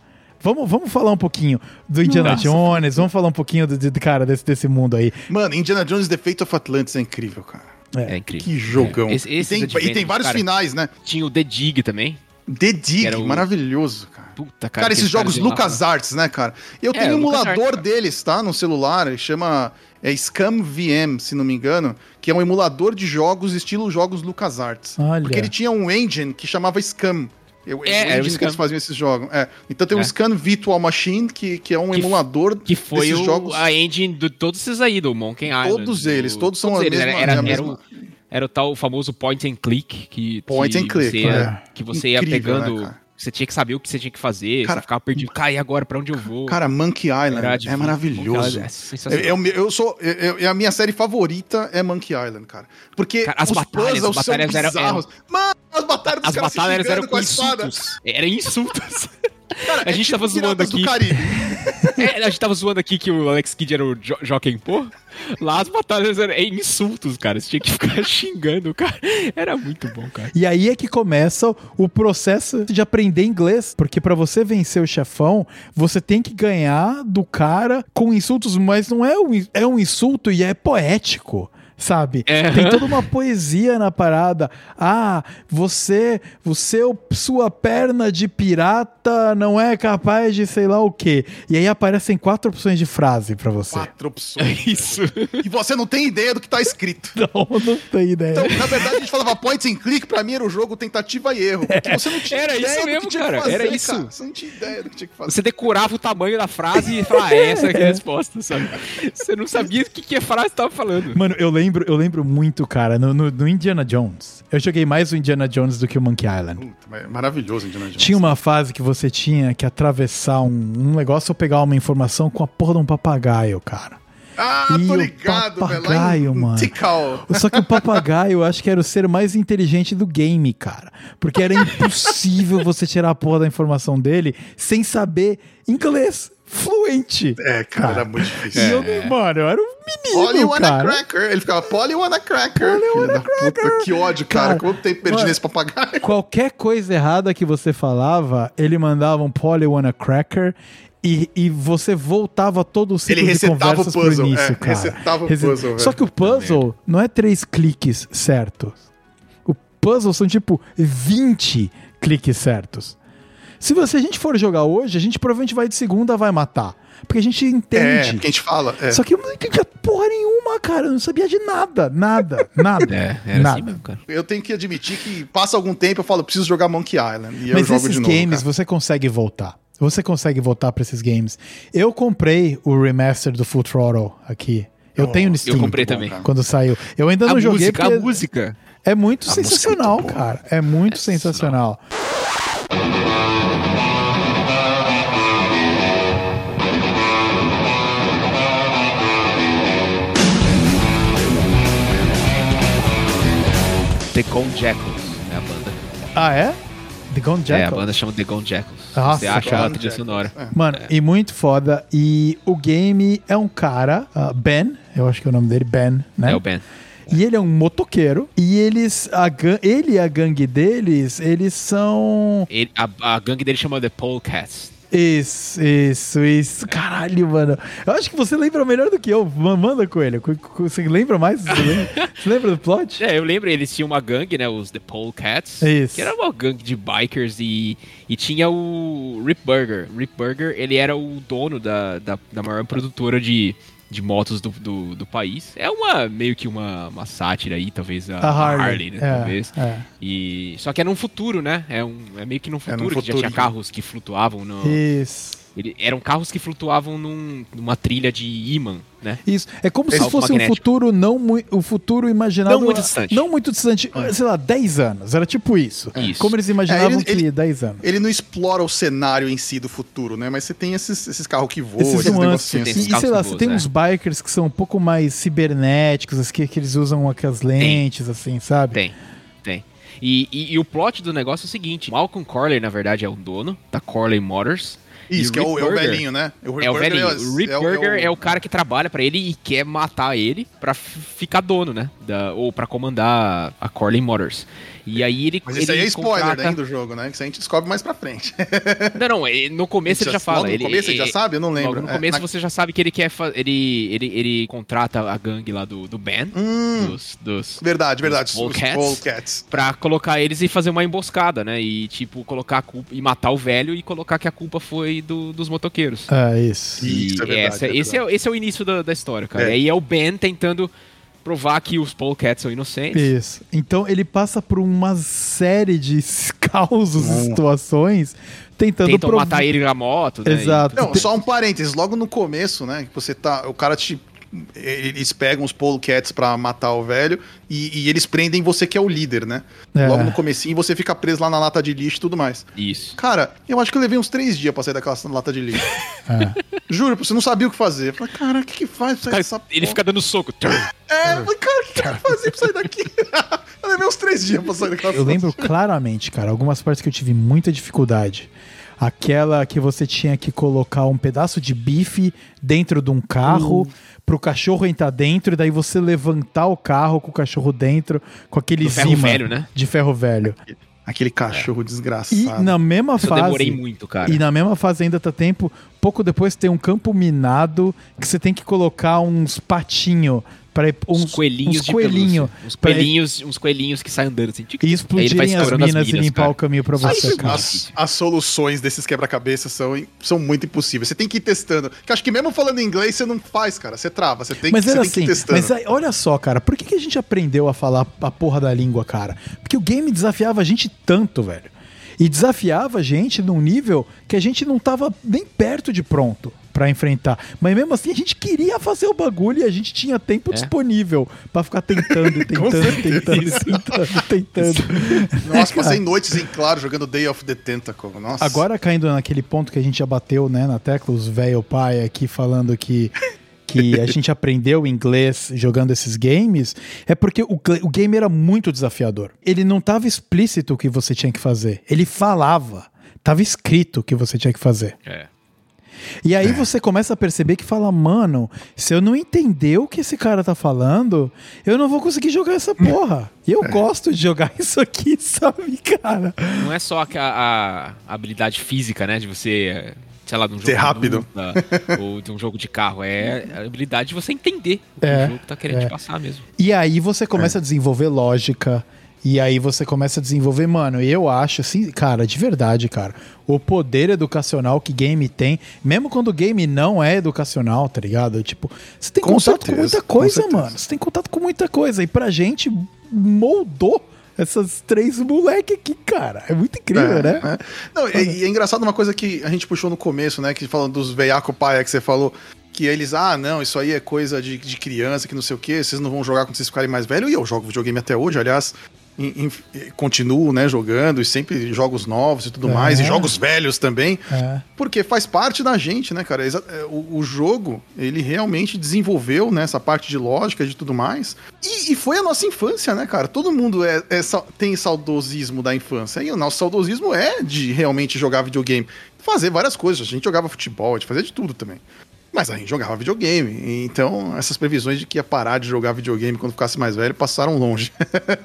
Vamos, vamos falar um pouquinho do Indiana Nossa. Jones, vamos falar um pouquinho, do, de, cara, desse, desse mundo aí. Mano, Indiana Jones The Fate of Atlantis é incrível, cara. É, é incrível. Que jogão. Esse, esse e, tem, e tem vários cara, finais, né? Tinha o The Dig também. The Dig, o... maravilhoso, cara. Puta, cara. Cara, esses jogos LucasArts, né, cara? Eu é, tenho um emulador deles, tá? No celular, ele chama é Scam VM, se não me engano, que é um emulador de jogos estilo jogos LucasArts. Olha. Porque ele tinha um engine que chamava Scam. Eu, é, é o que eles faziam esses jogos. É. Então tem o é. Scan Virtual Machine, que, que é um que emulador que foi o, jogos. a engine de todos esses aí, do Monkey Island. Todos eles, todos são todos a mesma, era, era, a mesma... Era o, era o tal famoso point and click que, point que and click, você, ia, que você Incrível, ia pegando né, você tinha que saber o que você tinha que fazer, cara, você ficava perdido. Cai agora para onde eu vou? Cara, Monkey Island é maravilhoso. Island é, é, eu, eu sou, é, é, a minha série favorita é Monkey Island, cara. Porque cara, as batalhas, as batalhas eram, eram, Mano, as batalhas dos as batalhas eram com, insultos. Eram insultos. Cara, a gente é tipo tava zoando aqui. é, a gente tava zoando aqui que o Alex Kidd era o jo Joaquim Pô. Lá as batalhas eram insultos, cara. Você tinha que ficar xingando, cara. Era muito bom, cara. E aí é que começa o processo de aprender inglês. Porque para você vencer o chefão, você tem que ganhar do cara com insultos, mas não é um, é um insulto e é poético sabe? É. Tem toda uma poesia na parada. Ah, você, você, sua perna de pirata não é capaz de sei lá o quê. E aí aparecem quatro opções de frase para você. Quatro opções. É isso. E você não tem ideia do que tá escrito. Não, não tem ideia. Então, na verdade, a gente falava point and click, pra mim era o jogo tentativa e erro. Porque você não tinha era ideia isso mesmo, cara. Fazer, era isso. Cara. Você não tinha ideia do que tinha que fazer. Você decorava o tamanho da frase e falava, ah, essa é a resposta, sabe? Você não sabia o que, que a frase tava falando. Mano, eu lembro, eu lembro muito, cara, no, no, no, Indiana Jones. Eu joguei mais o Indiana Jones do que o Monkey Island. Puta, maravilhoso Indiana Jones. Tinha uma fase que você tinha que atravessar um, um negócio ou pegar uma informação com a porra de um papagaio, cara. Ah, e tô ligado, papagaio, velho. mano. Só que o papagaio, eu acho que era o ser mais inteligente do game, cara. Porque era impossível você tirar a porra da informação dele sem saber inglês fluente. É, cara, cara. era muito difícil. E eu, é. mano, eu era um menino, Polly wanna cracker. Ele ficava Polly wanna cracker. Polly wanna cracker. Puta, que ódio, cara. cara Quanto tempo perdi nesse papagaio? Qualquer coisa errada que você falava, ele mandava um Polly wanna cracker e, e, você voltava todo o ciclo Ele de conversas o puzzle, pro início, é, cara. Resetava o puzzle, Só que o puzzle não é três cliques certos. O puzzle são tipo 20 cliques certos. Se você, a gente for jogar hoje, a gente provavelmente vai de segunda, vai matar. Porque a gente entende. É, porque a gente fala. É. Só que eu não entendia porra nenhuma, cara. Eu não sabia de nada. Nada. Nada. É, era assim nada. assim mesmo, cara. Eu tenho que admitir que passa algum tempo eu falo, preciso jogar Monkey Island. E Mas eu jogo esses de games novo, você consegue voltar. Você consegue voltar para esses games. Eu comprei o remaster do Full Throttle aqui. Eu oh, tenho no Steam. Eu comprei também. Quando saiu. Eu ainda a não joguei. Música, a música. É muito a sensacional, é cara. É muito é sensacional. sensacional. Jackals, é a banda. Ah, é? The Gone Jackals? É, a banda chama The Gone Jackals. Nossa, Você acha a trilha sonora. É. Mano, é. e muito foda. E o game é um cara, uh, Ben, eu acho que é o nome dele, Ben, né? É o Ben. E ele é um motoqueiro. E eles. A, ele e a gangue deles, eles são. Ele, a, a gangue dele chama The Polecats. Isso, isso, isso. Caralho, mano. Eu acho que você lembra melhor do que eu. Manda, Coelho. Você lembra mais? Você lembra, você lembra do plot? É, eu lembro. Eles tinham uma gangue, né? Os The Polecats. Isso. Que era uma gangue de bikers e, e tinha o Rip Burger. Rip Burger, ele era o dono da, da, da maior produtora de de motos do, do, do, país. É uma meio que uma, uma sátira aí, talvez a, a Harley, Harley, né? É, talvez. É. E só que é num futuro, né? É, um, é meio que num futuro, é num futuro que já tinha carros que flutuavam no Isso. Ele, eram carros que flutuavam num, numa trilha de imã, né? Isso. É como se fosse magnético. um futuro não muito. O futuro imaginado. Não muito distante. Não muito distante. É. Sei lá, 10 anos. Era tipo isso. isso. Como eles imaginavam é, ele, que 10 anos. Ele não explora o cenário em si do futuro, né? Mas você tem esses, esses carros que voam, esses, esses negocinhos. Assim. E sei lá, você tem uns é. bikers que são um pouco mais cibernéticos, assim, que, que eles usam aquelas lentes, tem. assim, sabe? Tem. Tem. E, e, e, o plot do negócio é o seguinte: Malcolm Corley, na verdade, é o dono da Corley Motors. Isso, que é o, é o, velhinho, né? O é o velhinho. É, o Rip é, Burger é o... é o cara que trabalha para ele e quer matar ele para ficar dono, né? Da, ou para comandar a Corley Motors. E aí ele. Mas isso aí é spoiler contrata... né, do jogo, né? Que isso a gente descobre mais pra frente. não, não, no começo ele já, já fala. no começo ele, ele já sabe? Eu não lembro. no começo é, você já sabe que ele quer. Ele, ele, ele contrata a gangue lá do, do Ben. Hum, dos, dos, verdade, dos verdade. Os Cats, Pra colocar eles e fazer uma emboscada, né? E, tipo, colocar a culpa. E matar o velho e colocar que a culpa foi do, dos motoqueiros. É, isso. E isso é verdade, essa, é esse, é, esse é o início da, da história, cara. É. E aí é o Ben tentando provar que os Polecats são inocentes. Isso. Então ele passa por uma série de causos e situações tentando Tentam prov... matar ele na moto, né? Exato. Não, só um parênteses, logo no começo, né, que você tá, o cara te eles pegam os Polecats para matar o velho e, e, eles prendem você que é o líder, né? É. Logo no comecinho você fica preso lá na lata de lixo e tudo mais. Isso. Cara, eu acho que eu levei uns três dias pra sair daquela lata de lixo. É. Juro, você não sabia o que fazer. Eu falei, cara, o que que faz pra sair cara, Ele fica dando soco. É, eu falei, cara, o que que eu fazer pra sair daqui? eu levei uns três dias pra sair daquela Eu lembro claramente, cara, algumas partes que eu tive muita dificuldade aquela que você tinha que colocar um pedaço de bife dentro de um carro uh. pro cachorro entrar dentro e daí você levantar o carro com o cachorro dentro com aquele ferro velho, né? De ferro velho. Aquele cachorro é. desgraçado. E na mesma Isso fase. Eu demorei muito, cara. E na mesma fase ainda tá tempo. Pouco depois tem um campo minado que você tem que colocar uns patinhos para uns coelhinhos uns coelhinho, uns coelhinhos, uns coelhinhos que saem andando assim. E explodirem as minas, as minas, e limpar cara. o caminho para você, as, as, as, soluções desses quebra-cabeças são, são muito impossíveis. Você tem que ir testando. Que acho que mesmo falando inglês você não faz, cara. Você trava. Você tem, mas você tem assim, que ir assim, testando. Mas aí, olha só, cara. Por que, que a gente aprendeu a falar a porra da língua, cara? Porque o game desafiava a gente tanto, velho. E desafiava a gente num nível que a gente não tava nem perto de pronto para enfrentar. Mas mesmo assim a gente queria fazer o bagulho e a gente tinha tempo é? disponível para ficar tentando, tentando, tentando, tentando, tentando. Nossa, passei noites em claro jogando Day of the Tentacle. Nossa. Agora caindo naquele ponto que a gente já bateu, né, na tecla, os velho pai aqui falando que que a gente aprendeu inglês jogando esses games é porque o, o game era muito desafiador. Ele não estava explícito o que você tinha que fazer. Ele falava. Tava escrito o que você tinha que fazer. É. E aí é. você começa a perceber que fala, mano, se eu não entender o que esse cara tá falando, eu não vou conseguir jogar essa porra. E eu é. gosto de jogar isso aqui, sabe, cara? Não é só a, a, a habilidade física, né, de você sei lá, de um jogo Ser rápido. Luta, ou de um jogo de carro. É a habilidade de você entender o que é, o jogo tá querendo é. te passar mesmo. E aí você começa é. a desenvolver lógica, e aí você começa a desenvolver, mano, eu acho assim, cara, de verdade, cara, o poder educacional que game tem, mesmo quando o game não é educacional, tá ligado? Tipo, você tem com contato certeza, com muita coisa, com mano. Você tem contato com muita coisa. E pra gente moldou essas três moleque aqui, cara. É muito incrível, é, né? É. Não, e, é engraçado uma coisa que a gente puxou no começo, né? Que falando dos veiaco paia que você falou que eles, ah, não, isso aí é coisa de, de criança, que não sei o que, vocês não vão jogar quando vocês ficarem mais velhos. E eu jogo videogame até hoje, aliás, em, em, continuo né, jogando e sempre jogos novos e tudo é. mais, e jogos velhos também, é. porque faz parte da gente, né, cara? É, o, o jogo, ele realmente desenvolveu né, essa parte de lógica de tudo mais, e, e foi a nossa infância, né, cara? Todo mundo é, é, tem saudosismo da infância, e o nosso saudosismo é de realmente jogar videogame, fazer várias coisas, a gente jogava futebol, a gente fazia de tudo também. Mas a gente jogava videogame. Então, essas previsões de que ia parar de jogar videogame quando ficasse mais velho passaram longe.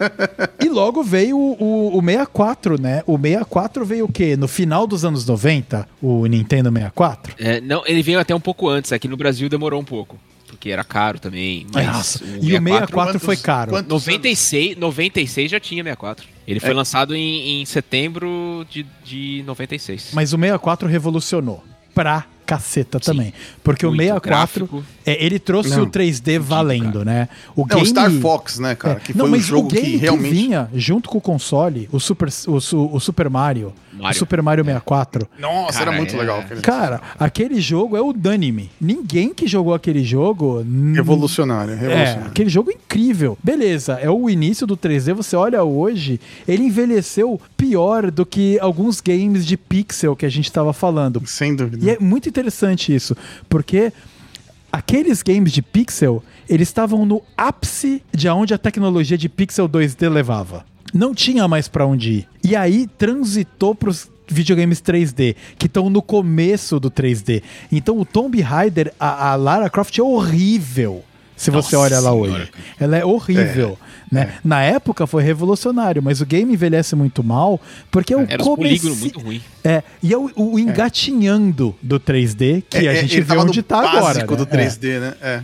e logo veio o, o 64, né? O 64 veio o quê? No final dos anos 90? O Nintendo 64? É, não, ele veio até um pouco antes. Aqui no Brasil demorou um pouco porque era caro também. Mas Nossa, o e o 64 quantos, foi caro. 96, 96 já tinha 64. Ele foi é. lançado em, em setembro de, de 96. Mas o 64 revolucionou pra caceta Sim. também. Porque Muito o 64, é, ele trouxe não, o 3D valendo, né? O game... Star Fox, né, cara? É, que não, foi um jogo que realmente... Que vinha junto com o console, o Super, o, o Super Mario, Mario. O Super Mario 64. Nossa, cara, era muito é... legal. Aquele cara, aquele jogo é unânime. Ninguém que jogou aquele jogo. Revolucionário, revolucionário. É, aquele jogo incrível. Beleza, é o início do 3D. Você olha hoje, ele envelheceu pior do que alguns games de pixel que a gente estava falando. Sem dúvida. E é muito interessante isso, porque aqueles games de pixel, eles estavam no ápice de onde a tecnologia de pixel 2D levava não tinha mais para onde ir. E aí transitou pros videogames 3D, que estão no começo do 3D. Então o Tomb Raider, a, a Lara Croft é horrível. Se você Nossa olha ela hoje. Ela é horrível. É, né? É. Na época foi revolucionário, mas o game envelhece muito mal, porque o começo. muito ruim. É, e é o, o engatinhando do 3D, que é, a gente vê onde tá agora. Né? do 3D, né? É.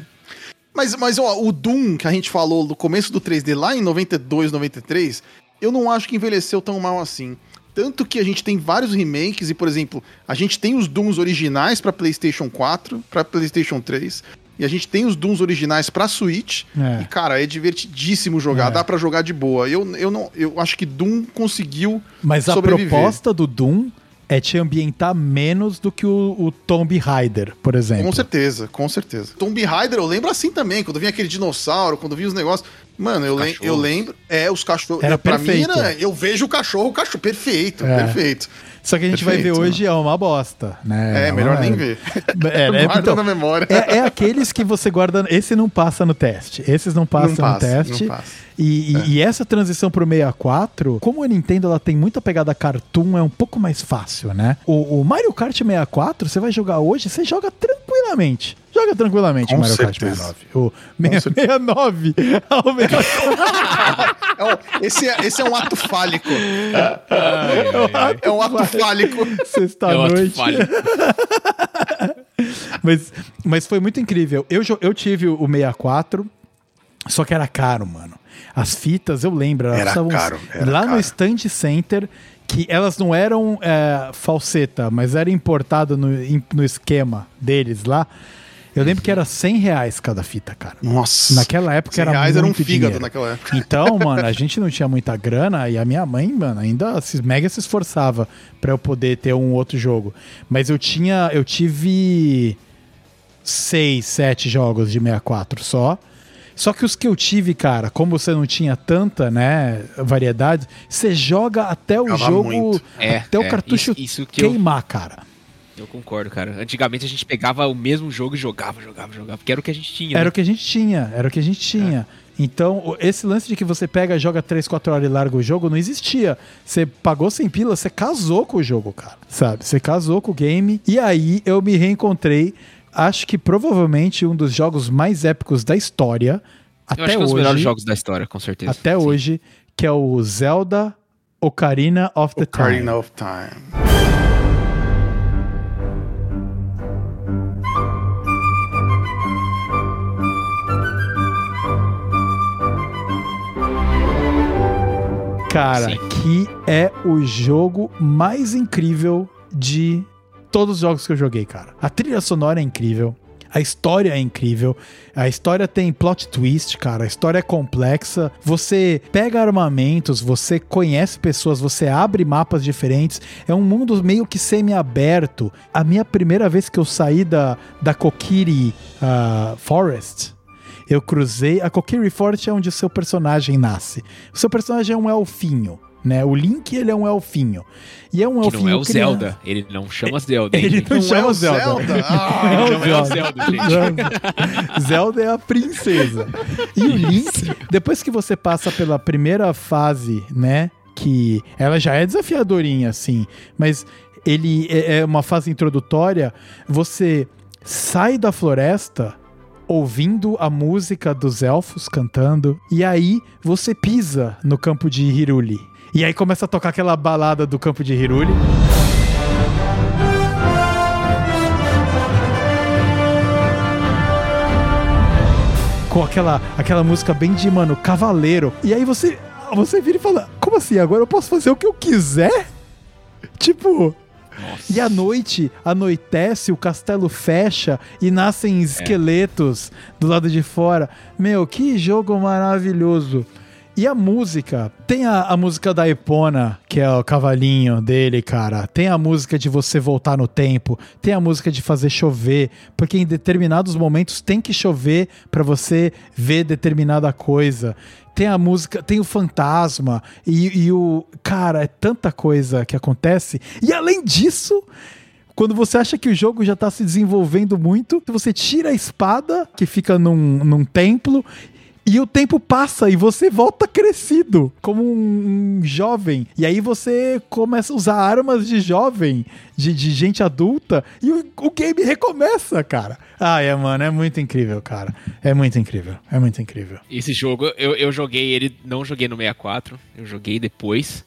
Mas, mas ó, o Doom que a gente falou no começo do 3D, lá em 92, 93, eu não acho que envelheceu tão mal assim. Tanto que a gente tem vários remakes, e, por exemplo, a gente tem os Dooms originais para PlayStation 4, para PlayStation 3, e a gente tem os Dooms originais para Switch. É. E, cara, é divertidíssimo jogar, é. dá para jogar de boa. Eu, eu, não, eu acho que Doom conseguiu. Mas sobreviver. a proposta do Doom é te ambientar menos do que o, o Tomb Raider, por exemplo. Com certeza, com certeza. Tomb Raider eu lembro assim também, quando vinha aquele dinossauro, quando vinha os negócios. Mano, eu, le eu lembro. É, os cachorros. Era pra perfeito. mim, eu vejo o cachorro, o cachorro. Perfeito, é. perfeito. Só que a gente Perfeito, vai ver hoje é uma bosta, né? É, melhor nem ver. É, é, guarda então, na memória. É, é, aqueles que você guarda. Esse não passa no teste. Esses não passam não passa, no teste. Não passa. E, é. e, essa transição pro 64, como a Nintendo ela tem muita pegada cartoon, é um pouco mais fácil, né? O, o Mario Kart 64, você vai jogar hoje, você joga tranquilamente. Joga tranquilamente Com Mario certeza. Kart 69. O 69 ao 64. É esse, é, esse é um ato fálico. É, um ato fálico. Sexta-noite. É mas, mas foi muito incrível. Eu, eu tive o 64, só que era caro, mano. As fitas, eu lembro, elas era estavam caro, era lá caro. no Stand Center, que elas não eram é, falseta, mas era importada no, no esquema deles lá. Eu lembro que era 100 reais cada fita, cara. Nossa. Naquela época era reais muito era um fígado dinheiro. naquela época. Então, mano, a gente não tinha muita grana e a minha mãe, mano, ainda se, mega se esforçava para eu poder ter um outro jogo. Mas eu tinha, eu tive seis, sete jogos de 64 só. Só que os que eu tive, cara, como você não tinha tanta, né, variedade, você joga até o jogo, é, até é, o cartucho isso, isso queimar, eu... cara. Eu concordo, cara. Antigamente a gente pegava o mesmo jogo e jogava, jogava, jogava, porque era o que a gente tinha. Era né? o que a gente tinha, era o que a gente tinha. É. Então, esse lance de que você pega, joga 3, 4 horas e larga o jogo não existia. Você pagou sem pila, você casou com o jogo, cara. Sabe? Você casou com o game. E aí eu me reencontrei. Acho que provavelmente um dos jogos mais épicos da história. Até eu acho que hoje, é um dos melhores jogos da história, com certeza. Até Sim. hoje, que é o Zelda Ocarina of the Ocarina Time. of Time. Cara, Sim. que é o jogo mais incrível de todos os jogos que eu joguei, cara. A trilha sonora é incrível. A história é incrível. A história tem plot twist, cara. A história é complexa. Você pega armamentos, você conhece pessoas, você abre mapas diferentes. É um mundo meio que semi-aberto. A minha primeira vez que eu saí da, da Kokiri uh, Forest, eu cruzei. A Kokiri Forte é onde o seu personagem nasce. O seu personagem é um elfinho né? O Link, ele é um elfinho. E é um que elfinho não é o Zelda. Ele não chama Zelda. Ele não, não chama é Zelda. Zelda. Ah, não, não é o Zelda, gente. Zelda é a princesa. E o Link, depois que você passa pela primeira fase, né? Que ela já é desafiadorinha, assim. Mas ele é, é uma fase introdutória. Você sai da floresta ouvindo a música dos elfos cantando, e aí você pisa no campo de Hiruli. E aí começa a tocar aquela balada do campo de Hiruli. Com aquela, aquela música bem de, mano, cavaleiro. E aí você, você vira e fala: Como assim? Agora eu posso fazer o que eu quiser? Tipo, nossa. E à noite, anoitece, o castelo fecha e nascem esqueletos é. do lado de fora. Meu, que jogo maravilhoso. E a música, tem a, a, música da Epona, que é o cavalinho dele, cara. Tem a música de você voltar no tempo. Tem a música de fazer chover, porque em determinados momentos tem que chover para você ver determinada coisa. Tem a música, tem o fantasma e, e o. Cara, é tanta coisa que acontece. E além disso, quando você acha que o jogo já tá se desenvolvendo muito, você tira a espada que fica num, num templo e o tempo passa e você volta crescido, como um, um, jovem. E aí você começa a usar armas de jovem, de, de gente adulta, e o, o, game recomeça, cara. Ah, é, mano, é muito incrível, cara. É muito incrível, é muito incrível. Esse jogo, eu, eu joguei ele, não joguei no 64, eu joguei depois.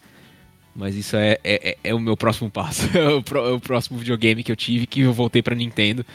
Mas isso é, é, é, é o meu próximo passo. É o, pro, é o, próximo videogame que eu tive, que eu voltei pra Nintendo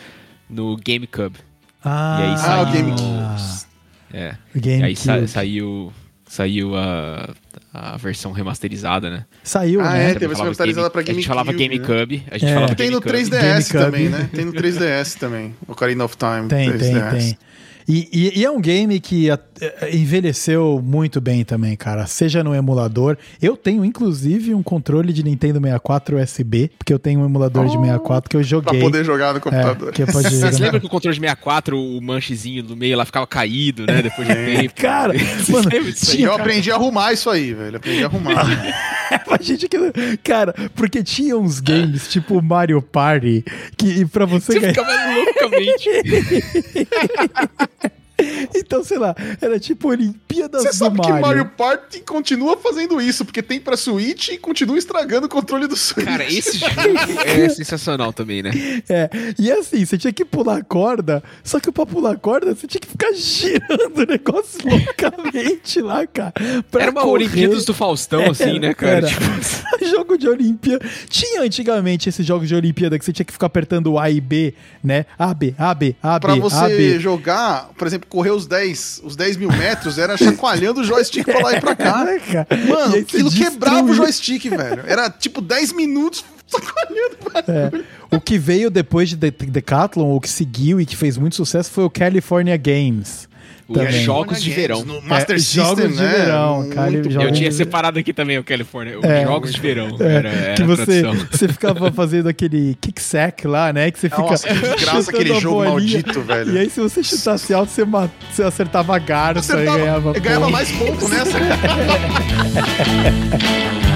no GameCube. Ah, e aí saiu... ah, GameCube. É. Game e aí sa saiu, saiu a, a versão remasterizada, né? Saiu, ah, né? é, tem a versão remasterizada pra GameCube. A gente falava GameCube, a gente é. falava Tem no 3DS também, né? Tem no 3DS também, Ocarina of Time. Tem, 3DS. tem, tem. E, e, e, é um game que a, a, envelheceu muito bem também, cara. Seja no emulador. Eu tenho, inclusive, um controle de Nintendo 64 USB, porque eu tenho um emulador oh, de 64 que eu joguei. Pra poder jogar no computador. É, Vocês lembram que o controle de 64, o manchezinho no meio lá ficava caído, né? Depois de é. tempo. Cara, mano, tinha, eu aprendi a arrumar isso aí, velho. Aprendi a arrumar. a gente que. Cara, porque tinha uns games tipo Mario Party que pra você. Você ganhar... ficava loucamente. Então, sei lá, era tipo Olimpíadas Você sabe Mario. que Mario Party continua fazendo isso, porque tem pra Switch e continua estragando o controle do Switch. Cara, esse jogo é sensacional também, né? É, e assim, você tinha que pular corda, só que pra pular corda, você tinha que ficar girando o negócio loucamente lá, cara. Era uma correr. Olimpíadas do Faustão, é, assim, né, cara? Era. Tipo... jogo de Olimpíada. Tinha antigamente esses jogos de Olimpíada que você tinha que ficar apertando A e B, né? A, B, A, B, A, B. Pra você A, B. jogar, por exemplo, correr os 10, os 10 mil metros, era chacoalhando o joystick pra lá e pra cá. É, Mano, aquilo quebrava o joystick, velho. Era tipo 10 minutos chacoalhando. É. O que veio depois de Decathlon, o que seguiu e que fez muito sucesso foi o California Games. Também. Jogos de verão. No Master é, System, jogos né? de verão, cara. Eu tinha separado aqui também o California. É, jogos de verão. É, era, era que você, você ficava fazendo aquele kick-sack lá, né? Que você fica. Nossa, que graça aquele jogo maldito, velho. E aí, se você chutasse alto, você, você acertava a garça e ganhava. Ganhava mais ponto nessa.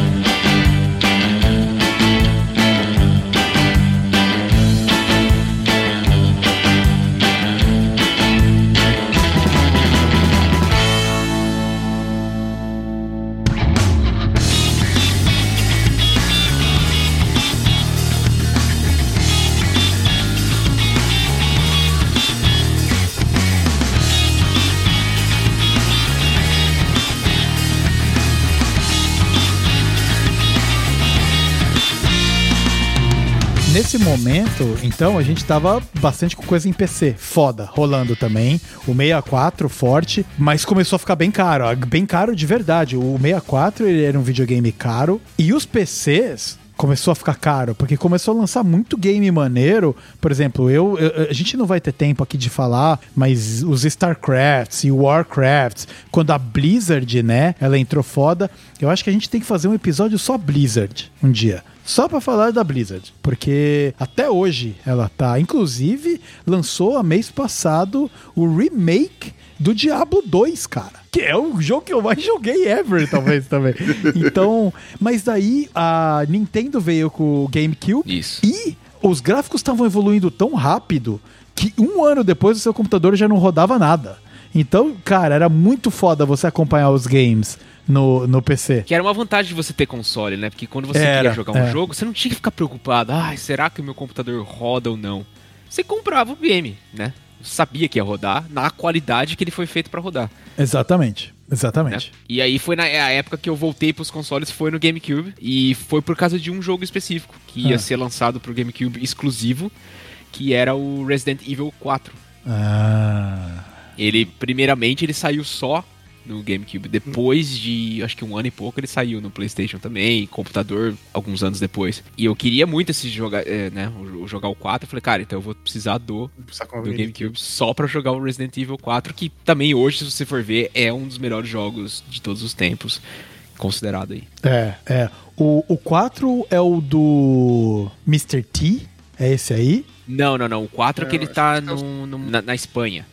nesse momento, então, a gente tava bastante com coisa em PC, foda, rolando também. O 64 forte, mas começou a ficar bem caro, bem caro de verdade. O 64 ele era um videogame caro e os PCs começou a ficar caro, porque começou a lançar muito game maneiro. Por exemplo, eu, eu, a gente não vai ter tempo aqui de falar, mas os StarCrafts e Warcrafts, quando a Blizzard, né, ela entrou foda, eu acho que a gente tem que fazer um episódio só Blizzard um dia só para falar da Blizzard, porque até hoje ela tá, inclusive, lançou a mês passado o remake do Diablo 2, cara. Que é o jogo que eu mais joguei ever, talvez também. Então, mas daí a Nintendo veio com o GameCube Isso. e os gráficos estavam evoluindo tão rápido que um ano depois o seu computador já não rodava nada. Então, cara, era muito foda você acompanhar os games no, no PC. Que era uma vantagem de você ter console, né? Porque quando você era, queria jogar um é. jogo, você não tinha que ficar preocupado. Ah, será que o meu computador roda ou não? Você comprava o game, né? Sabia que ia rodar na qualidade que ele foi feito para rodar. Exatamente. Exatamente. Né? E aí foi na época que eu voltei pros consoles, foi no GameCube. E foi por causa de um jogo específico que ia ah. ser lançado pro GameCube exclusivo, que era o Resident Evil 4. Ah. Ele, primeiramente, ele saiu só no GameCube. Depois de, acho que um ano e pouco, ele saiu no PlayStation também, computador, alguns anos depois. E eu queria muito esse jogar, é, né, jogar o 4. Eu falei, cara, então eu vou precisar do, do GameCube só para jogar o Resident Evil 4, que também hoje, se você for ver, é um dos melhores jogos de todos os tempos. Considerado aí. É, é. O, o 4 é o do Mr. T? É esse aí? Não, não, não. O 4 é, é que ele tá é no, no, na, na Espanha.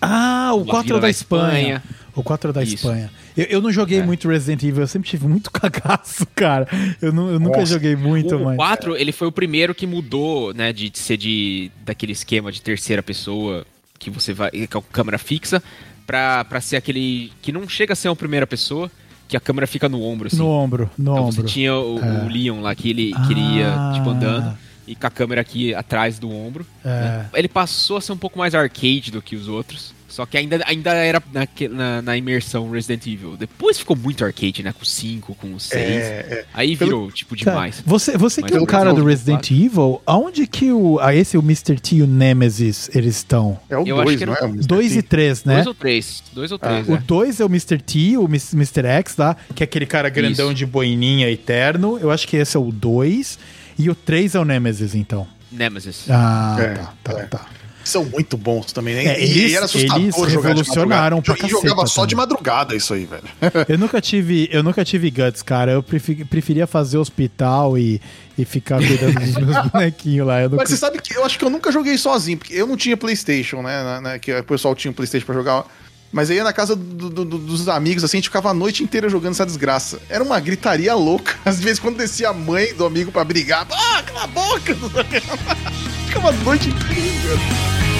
Ah, o 4 é da Espanha. Espanha. O 4 é da Isso. Espanha. Eu, eu, não joguei é. muito Resident Evil, eu sempre tive muito cagaço, cara. Eu, não, eu nunca joguei muito, o, mas... O 4, ele foi o primeiro que mudou, né, de ser de, daquele esquema de terceira pessoa, que você vai com câmera fixa, pra, pra ser aquele que não chega a ser uma primeira pessoa, que a câmera fica no ombro, assim. No ombro, no então, ombro. Você tinha o, é. o Leon lá, que ele ah. queria, tipo, andando e com a câmera aqui atrás do ombro. É. Né? Ele passou a ser um pouco mais arcade do que os outros. Só que ainda, ainda era na, na, na, imersão Resident Evil. Depois ficou muito arcade, né? Com 5, com 6. É, é. Aí virou, Pelo... tipo, demais. Cara, você, você que é o cara do Resident claro. Evil, aonde que o. Ah, esse, o Mr. T e o Nemesis, eles estão? É o 2, não é? 2 e 3, né? 2 ou 3. 2 ou 3. Ah. É. O 2 é o Mr. T, o Mr. X lá, que é aquele cara grandão Isso. de boininha eterno. Eu acho que esse é o 2. E o 3 é o Nemesis, então. Nemesis. Ah, é, tá, tá, é. tá são muito bons também, né? É, eles, e era assustador eles jogar revolucionaram de pra E jogava só de madrugada isso aí, velho. eu nunca tive, eu nunca tive guts, cara. Eu preferia fazer hospital e, e ficar cuidando dos meus bonequinhos lá. Nunca... Mas você sabe que eu acho que eu nunca joguei sozinho, porque eu não tinha PlayStation, né? né que o pessoal tinha um PlayStation pra jogar. Mas aí ia na casa do, do, do, dos amigos, assim, a gente ficava a noite inteira jogando essa desgraça. Era uma gritaria louca. Às vezes, quando descia a mãe do amigo pra brigar, ah, cala a boca! ficava a noite inteira.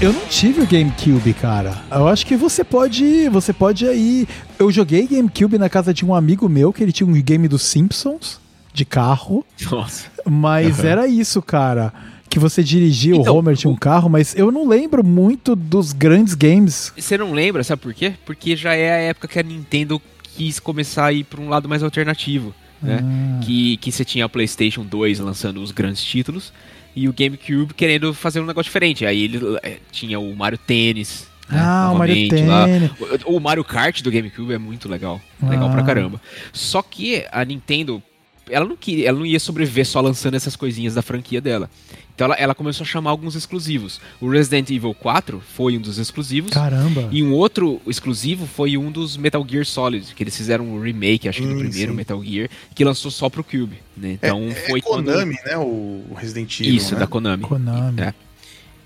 Eu não tive o GameCube, cara. Eu acho que você pode, você pode aí. Eu joguei GameCube na casa de um amigo meu que ele tinha um game dos Simpsons de carro. Nossa. Mas uhum. era isso, cara. Que você dirigia, então, o Homer tinha um carro, mas eu não lembro muito dos grandes games. Você não lembra, sabe por quê? Porque já é a época que a Nintendo quis começar a ir para um lado mais alternativo. Né? Ah. Que, que você tinha a PlayStation 2 lançando os grandes títulos e o GameCube querendo fazer um negócio diferente. Aí ele é, tinha o Mario Tênis. Né, ah, o Mario Tênis. O, o, Mario Kart do GameCube é muito legal. Legal ah. pra caramba. Só que a Nintendo, ela não, queria, ela não ia sobreviver só lançando essas coisinhas da franquia dela. Então ela, ela, começou a chamar alguns exclusivos. O Resident Evil 4 foi um dos exclusivos. Caramba! E um outro exclusivo foi um dos Metal Gear Solid, que eles fizeram um remake, acho que hum, do primeiro sim. Metal Gear, que lançou só pro Cube. Né? Então é, foi é Konami, quando... né? O Resident Evil. Isso, né? da Konami. Konami. É.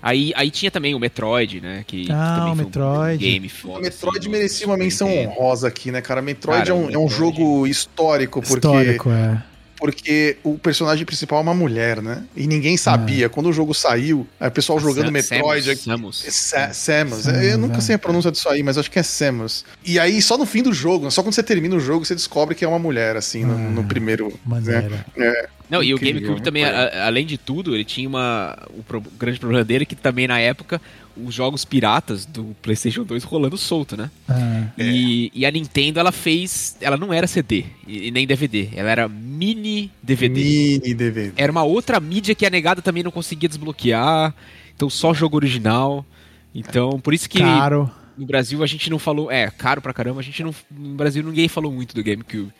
Aí, aí tinha também o Metroid, né? Que, ah, que o Metroid. Um game foda. O Metroid assim, merecia uma menção honrosa aqui, né, cara? Metroid cara, é, um, Metroid... é um jogo histórico, porque. Histórico, é porque o personagem principal é uma mulher, né? E ninguém sabia. É. Quando o jogo saiu, aí o pessoal jogando Sam, Metroid. Samus. Samus. Samus. Eu nunca é. sei a pronúncia disso aí, mas acho que é Samus. E aí, só no fim do jogo, só quando você termina o jogo, você descobre que é uma mulher, assim, no, no ah, primeiro. Maneira. Né? É. Não, e o GameCube também, a, além de tudo, ele tinha uma. O pro, grande problema dele é que também na época os jogos piratas do PlayStation 2 rolando solto, né? Ah, e, é. e, a Nintendo ela fez. Ela não era CD e, nem DVD, ela era mini DVD. Mini DVD. Era uma outra mídia que a negada também não conseguia desbloquear. Então só jogo original. Então, por isso que. Caro. No Brasil a gente não falou. É, caro pra caramba. A gente não. No Brasil ninguém falou muito do GameCube.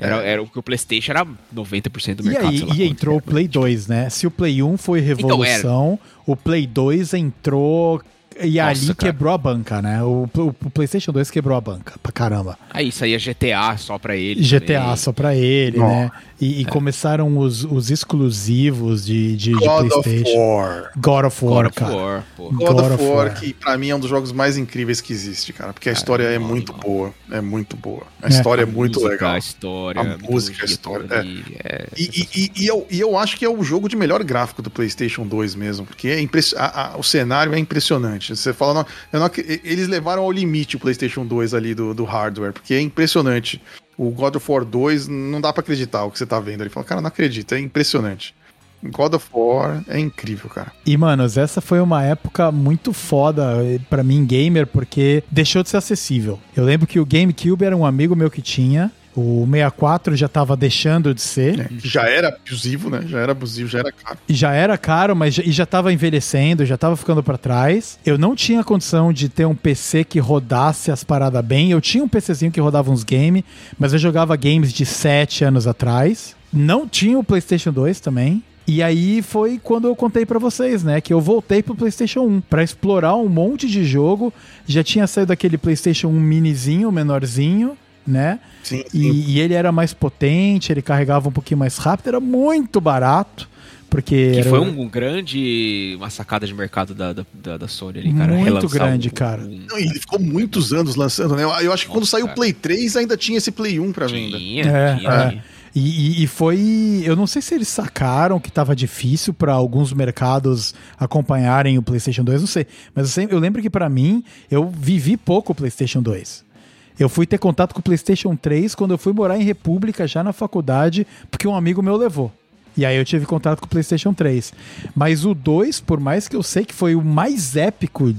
Era, é. era o que o PlayStation era 90% do mercado. E aí, e entrou o Play 2, né? Se o Play 1 foi então, revolução, então, o Play 2 entrou e Nossa, ali cara. quebrou a banca, né? O, o, o, PlayStation 2 quebrou a banca pra caramba. Aí isso aí é GTA só pra ele. GTA também. só pra ele, né? E, e é. começaram os, os exclusivos de, de, God de PlayStation. Of War. God of War, God cara. Of War, God, God, of War, War, que pra mim é um dos jogos mais incríveis que existe, cara. Porque a história é, é muito boa. É muito boa. A é. história é, muito música, legal. A história. A música, a história. É. é. E, e, e, eu, e eu acho que é o jogo de melhor gráfico do PlayStation 2 mesmo. Porque é impress... A, a, o cenário é impressionante. Você fala, não, não, eles levaram ao limite o PlayStation 2 ali do, do hardware. Porque é impressionante o God of War 2, não dá para acreditar o que você tá vendo. Ele fala, cara, não acredito, é impressionante. God of War é incrível, cara. E, manos, essa foi uma época muito foda para mim, gamer, porque deixou de ser acessível. Eu lembro que o GameCube era um amigo meu que tinha, o 64 já estava deixando de ser. É, já era abusivo, né? Já era abusivo, já era caro. E já era caro, mas já, e já estava envelhecendo, já estava ficando para trás. Eu não tinha condição de ter um PC que rodasse as paradas bem. Eu tinha um PCzinho que rodava uns games, mas eu jogava games de 7 anos atrás. Não tinha o PlayStation 2 também. E aí foi quando eu contei para vocês, né, que eu voltei pro PlayStation 1 para explorar um monte de jogo. Já tinha saído aquele PlayStation 1 minizinho, menorzinho né? Sim, sim. E, e, ele era mais potente, ele carregava um pouquinho mais rápido, era muito barato. Porque que foi um, um, grande uma sacada de mercado da, da, da Sony ali, cara. Muito grande, um, cara. Um... Não, ele ficou muitos anos lançando, né? Eu, eu acho que Nossa, quando saiu o Play 3 ainda tinha esse Play 1 pra venda. Tinha, é, tinha. É. E, e, foi. Eu não sei se eles sacaram que estava difícil para alguns mercados acompanharem o PlayStation 2, não sei. Mas eu, sempre, eu lembro que para mim, eu vivi pouco o PlayStation 2. Eu fui ter contato com o PlayStation 3 quando eu fui morar em República, já na faculdade, porque um amigo meu levou. E aí eu tive contato com o PlayStation 3. Mas o 2, por mais que eu sei que foi o mais épico,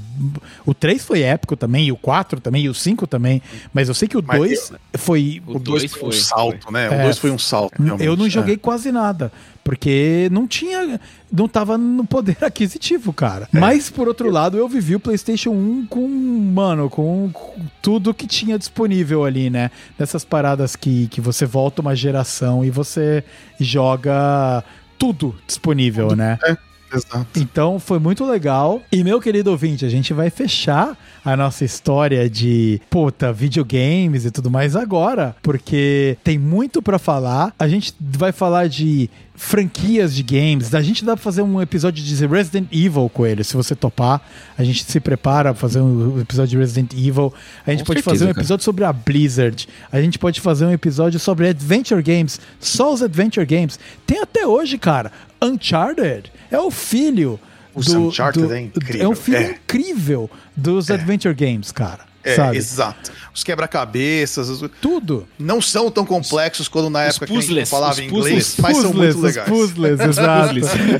o 3 foi épico também, e o 4 também, e o 5 também, mas eu sei que o 2 foi. O 2 foi um salto, né? O 2 é, foi um salto. Realmente. Eu não joguei é. quase nada. Porque não tinha. Não tava no poder aquisitivo, cara. É. Mas, por outro lado, eu vivi o PlayStation 1 com, mano, com, com tudo que tinha disponível ali, né? Nessas paradas que, que você volta uma geração e você joga tudo disponível, tudo, né? É. Exato. Então foi muito legal. E meu querido ouvinte, a gente vai fechar a nossa história de puta, videogames e tudo mais agora, porque tem muito para falar. A gente vai falar de franquias de games. A gente dá pra fazer um episódio de Resident Evil com ele, se você topar. A gente se prepara pra fazer um episódio de Resident Evil. A gente com pode certeza, fazer um episódio cara. sobre a Blizzard. A gente pode fazer um episódio sobre Adventure Games. Só os Adventure Games. Tem até hoje, cara. Uncharted é o filho. O do, Uncharted do, é incrível. É um filho é. incrível dos é. Adventure Games, cara. É, sabe? exato. Os quebra-cabeças, os... tudo. Não são tão complexos quando na época puzzles, que a gente falava inglês, mas são muito legais. Puzzles, exato.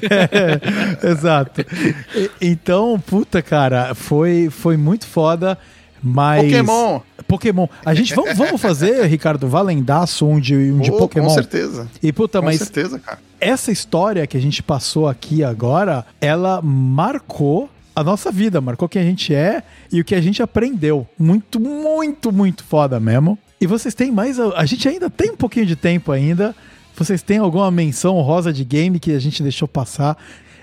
é, exato. Então, puta, cara, foi, foi muito foda. Mas. Pokémon! Pokémon. A gente vamos, vamos fazer, Ricardo, valendaço um de, um de Pokémon. Com certeza. E puta, com mas. Com certeza, cara. Essa história que a gente passou aqui agora, ela marcou a nossa vida, marcou quem a gente é e o que a gente aprendeu. Muito, muito, muito foda mesmo. E vocês têm mais. A gente ainda tem um pouquinho de tempo ainda. Vocês têm alguma menção rosa de game que a gente deixou passar?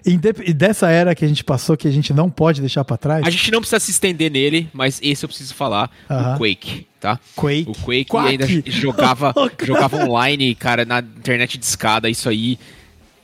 E dessa era que a gente passou, que a gente não pode deixar para trás. A gente não precisa se estender nele, mas esse eu preciso falar: uh -huh. o Quake, tá? Quake. O Quake Quack. ainda jogava, jogava online, cara, na internet de escada, isso aí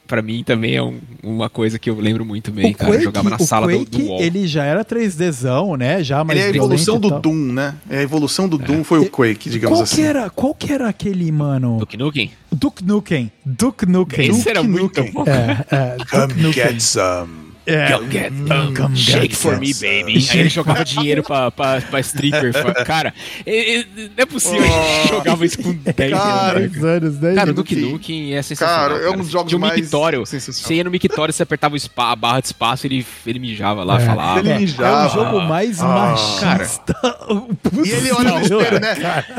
para mim também é um, uma coisa que eu lembro muito bem, o cara. Quake, eu jogava na sala Quake, do, do UOL. Ele já era 3Dzão, né? Já mais ele é a evolução do Doom, né? É a evolução do é. Doom foi o Quake, digamos qual assim. Que era, qual que era aquele, mano? Duke Nukem? Duke Nukem. Duke Nukem. Esse era muito bom. É, é, Come get some. É, Go get um, come shake for me, baby. Aí ele jogava dinheiro pra, pra, pra stripper. Cara, não é possível. Oh, jogava isso com 10 anos. anos 10 cara, o Duke Nukem é sensacional. Cara, é um dos jogos um mais mictório. Você ia no mictório, você apertava o spa, a barra de espaço, ele, ele mijava lá, é. falava. Ele mijava. É o jogo mais ah, machista. Cara. E ele olha no espelho, né?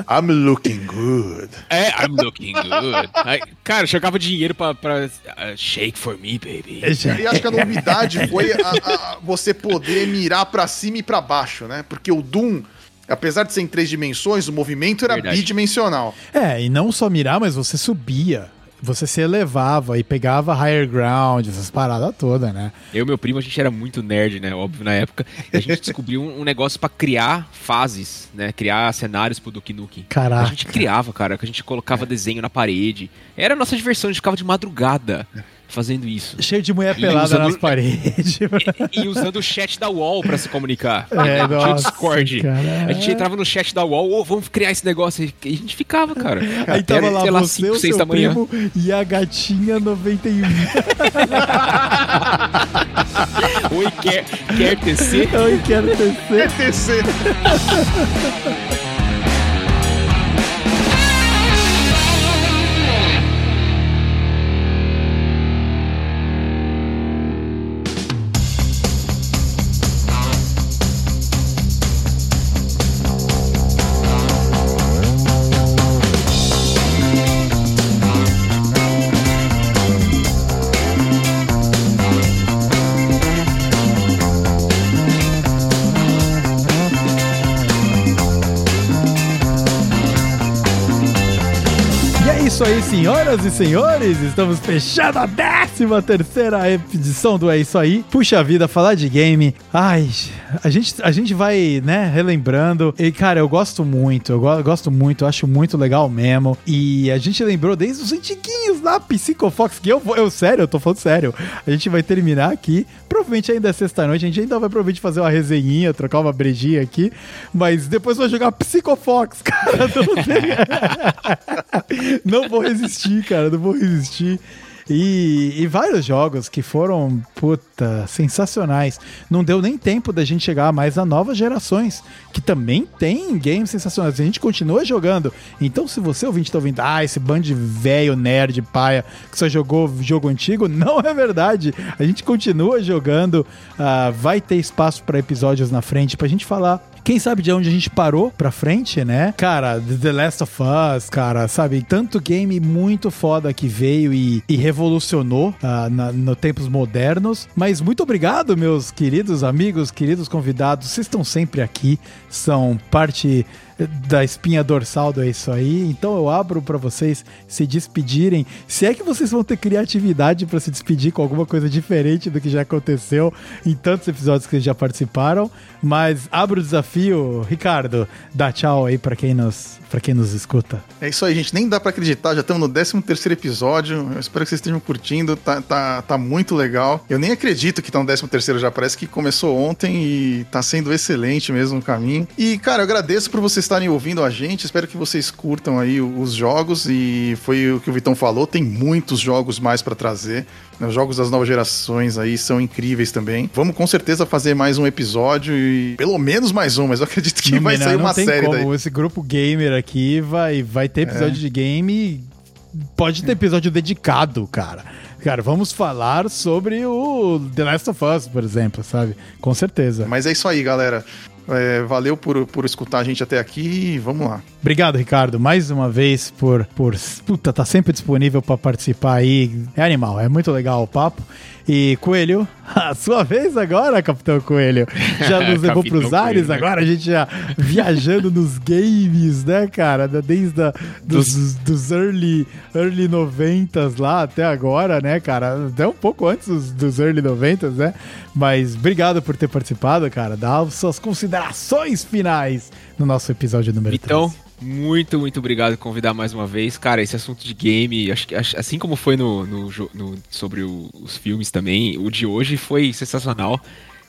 I'm looking good. É, I'm looking good. Aí, cara, jogava dinheiro pra, pra uh, shake for me, baby. E acho que a novidade foi a, a, você poder mirar para cima e para baixo, né? Porque o Doom Apesar de ser em três dimensões, o movimento era Verdade. bidimensional. É, e não só mirar, mas você subia você se elevava e pegava higher ground, essas paradas todas, né? Eu e meu primo, a gente era muito nerd, né? Óbvio, na época. E a gente descobriu um, negócio para criar fases, né? Criar cenários pro Duke Nukem. Caraca. A gente criava, cara, que a gente colocava é. desenho na parede. Era a nossa diversão, a gente ficava de madrugada fazendo isso. Cheio de mulher pelada usando, nas paredes. E, e, usando o chat da UOL para se comunicar. É, nossa, Discord. Cara. A gente entrava no chat da UOL, oh, vamos criar esse negócio. E a gente ficava, cara. Aí tava lá, sei lá você, 5, 6 da manhã. e a gatinha 91. Oi, quer, quer TC? Oi, quer TC? Quer TC. Isso aí, senhoras e senhores. Estamos fechando a 13 terceira edição do É Isso Aí. Puxa vida, falar de game. Ai, a gente, a gente vai, né, relembrando. E, cara, eu gosto muito. Eu gosto muito, acho muito legal mesmo. E a gente lembrou desde os antiguinhos lá, Psychofox, que eu vou. Eu, sério, eu tô falando sério. A gente vai terminar aqui. Provavelmente ainda é sexta-noite. A gente ainda vai provavelmente fazer uma resenhinha, trocar uma brejinha aqui. Mas depois vai jogar Psychofox, cara. Não, não vou resistir, cara. Não vou resistir. E, e, vários jogos que foram, puta, sensacionais. Não deu nem tempo da gente chegar mais a novas gerações, que também tem games sensacionais. A gente continua jogando. Então, se você ouvinte tá ouvindo, ah, esse bando de velho, nerd, paia, que só jogou jogo antigo, não é verdade. A gente continua jogando. Uh, vai ter espaço para episódios na frente pra gente falar quem sabe de onde a gente parou pra frente, né? Cara, The Last of Us, cara, sabe? Tanto game muito foda que veio e, e revolucionou uh, na, no tempos modernos. Mas muito obrigado, meus queridos amigos, queridos convidados. Vocês estão sempre aqui, são parte da espinha dorsal do É Isso Aí. Então eu abro para vocês se despedirem. Se é que vocês vão ter criatividade para se despedir com alguma coisa diferente do que já aconteceu em tantos episódios que vocês já participaram. Mas abro o desafio, Ricardo, dá tchau aí para quem nos para quem nos escuta. É isso aí, gente. Nem dá para acreditar, já estamos no 13 terceiro episódio. Eu espero que vocês estejam curtindo. Tá, tá, tá muito legal. Eu nem acredito que tá no 13 terceiro já. Parece que começou ontem e tá sendo excelente mesmo o caminho. E, cara, eu agradeço por vocês estarem ouvindo a gente. Espero que vocês curtam aí os jogos. E foi o que o Vitão falou. Tem muitos jogos mais para trazer. Os jogos das novas gerações aí são incríveis também. Vamos com certeza fazer mais um episódio e pelo menos mais um, mas eu acredito que não, vai não, sair uma série como. daí. Esse grupo gamer aqui vai, vai ter episódio é. de game. Pode ter episódio dedicado, cara. Cara, vamos falar sobre o The Last of Us, por exemplo, sabe? Com certeza. Mas é isso aí, galera. É, valeu por, por escutar a gente até aqui e vamos lá. Obrigado, Ricardo, mais uma vez por, por puta, tá sempre disponível para participar aí. É animal, é muito legal o papo. E Coelho, a sua vez agora, Capitão Coelho. Já nos levou pros ares, né? agora a gente já viajando nos games, né, cara? Desde a, dos, dos early, early 90s lá até agora, né, cara? Até um pouco antes dos, dos early 90s, né? Mas obrigado por ter participado, cara. Dá suas considerações finais no nosso episódio número então, 3. Muito, muito obrigado por convidar mais uma vez. Cara, esse assunto de game, acho que assim como foi no, no, no sobre o, os filmes também, o de hoje foi sensacional.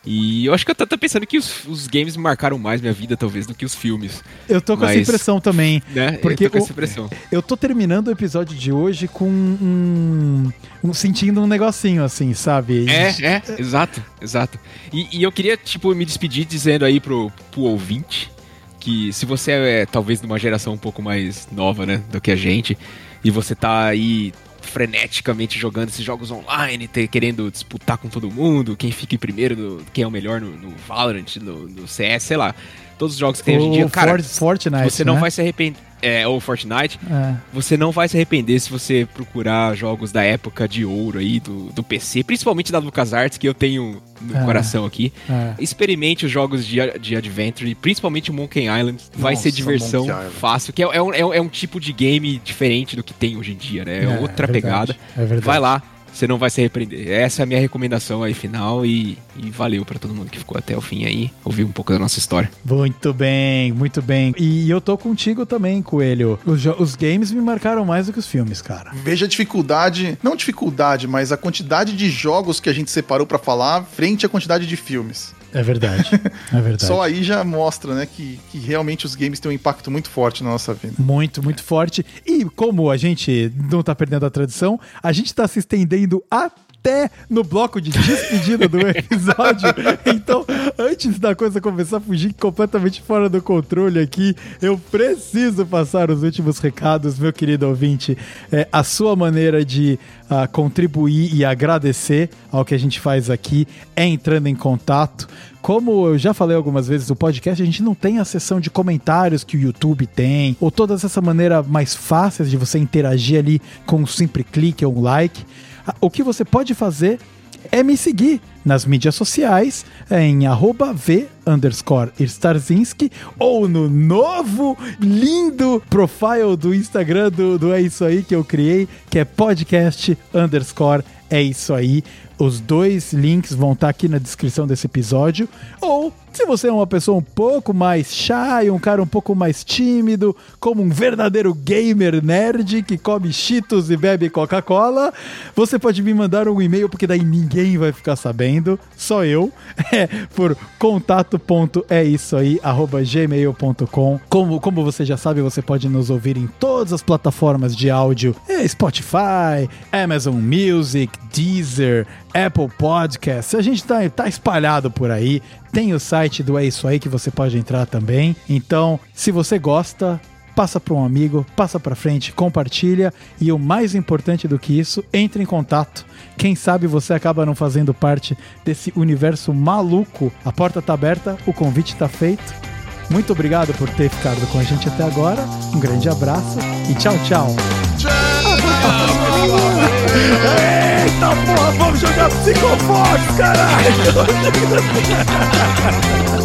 E eu acho que eu tô, tô pensando que os, os, games marcaram mais minha vida, talvez, do que os filmes. Eu tô com Mas, essa impressão também. Né? Porque eu tô com essa impressão. Eu tô terminando o episódio de hoje com um, um sentindo um negocinho, assim, sabe? É, é, exato, exato. E, e eu queria, tipo, me despedir dizendo aí pro, pro ouvinte que se você é talvez de uma geração um pouco mais nova, né, do que a gente, e você tá aí freneticamente jogando esses jogos online, ter, querendo disputar com todo mundo, quem fica em primeiro, no, quem é o melhor no, no Valorant, no, no, CS, sei lá. Todos os jogos que tem o hoje em dia. Cara, Fortnite, você não né? vai se arrepender é, ou Fortnite, é. você não vai se arrepender se você procurar jogos da época de ouro aí, do, do PC, principalmente da LucasArts, que eu tenho no é. coração aqui. É. Experimente os jogos de, de Adventure, principalmente o Monkey Island. Vai Nossa, ser diversão fácil, que é, é, um, é, um tipo de game diferente do que tem hoje em dia, né? É, é outra pegada. Vai lá, você não vai se arrepender. Essa é a minha recomendação aí final e, e valeu para todo mundo que ficou até o fim aí, ouvir um pouco da nossa história. Muito bem, muito bem. E eu tô contigo também, Coelho. Os, os games me marcaram mais do que os filmes, cara. Veja a dificuldade, não dificuldade, mas a quantidade de jogos que a gente separou para falar frente à quantidade de filmes. É verdade. É verdade. Só aí já mostra, né, que, que realmente os games têm um impacto muito forte na nossa vida. Muito, muito forte. E como a gente não tá perdendo a tradição, a gente tá se estendendo a até no bloco de despedida do episódio. Então, antes da coisa começar a fugir completamente fora do controle aqui, eu preciso passar os últimos recados, meu querido ouvinte. É, a sua maneira de uh, contribuir e agradecer ao que a gente faz aqui é entrando em contato. Como eu já falei algumas vezes no podcast, a gente não tem a seção de comentários que o YouTube tem, ou toda essa maneira mais fácil de você interagir ali com um simples clique ou um like. O que você pode fazer é me seguir nas mídias sociais em arroba V underscore Starzinski ou no novo lindo profile do Instagram do, do É Isso Aí que eu criei, que é podcast underscore É Isso Aí. Os dois links vão estar aqui na descrição desse episódio. Ou, se você é uma pessoa um pouco mais shy, um cara um pouco mais tímido, como um verdadeiro gamer nerd que come cheetos e bebe Coca-Cola, você pode me mandar um e-mail, porque daí ninguém vai ficar sabendo, só eu, é, por contato.eisoaí.gmail.com. Como, como você já sabe, você pode nos ouvir em todas as plataformas de áudio: é, Spotify, Amazon Music, Deezer, Apple Podcasts. A gente tá, tá espalhado por aí. Tem o site do É Isso Aí que você pode entrar também. Então, se você gosta, passa para um amigo, passa para frente, compartilha e o mais importante do que isso, entre em contato. Quem sabe você acaba não fazendo parte desse universo maluco. A porta tá aberta, o convite está feito. Muito obrigado por ter ficado com a gente até agora. Um grande abraço e tchau, tchau. Porra, vamos jogar Psychofox, caralho!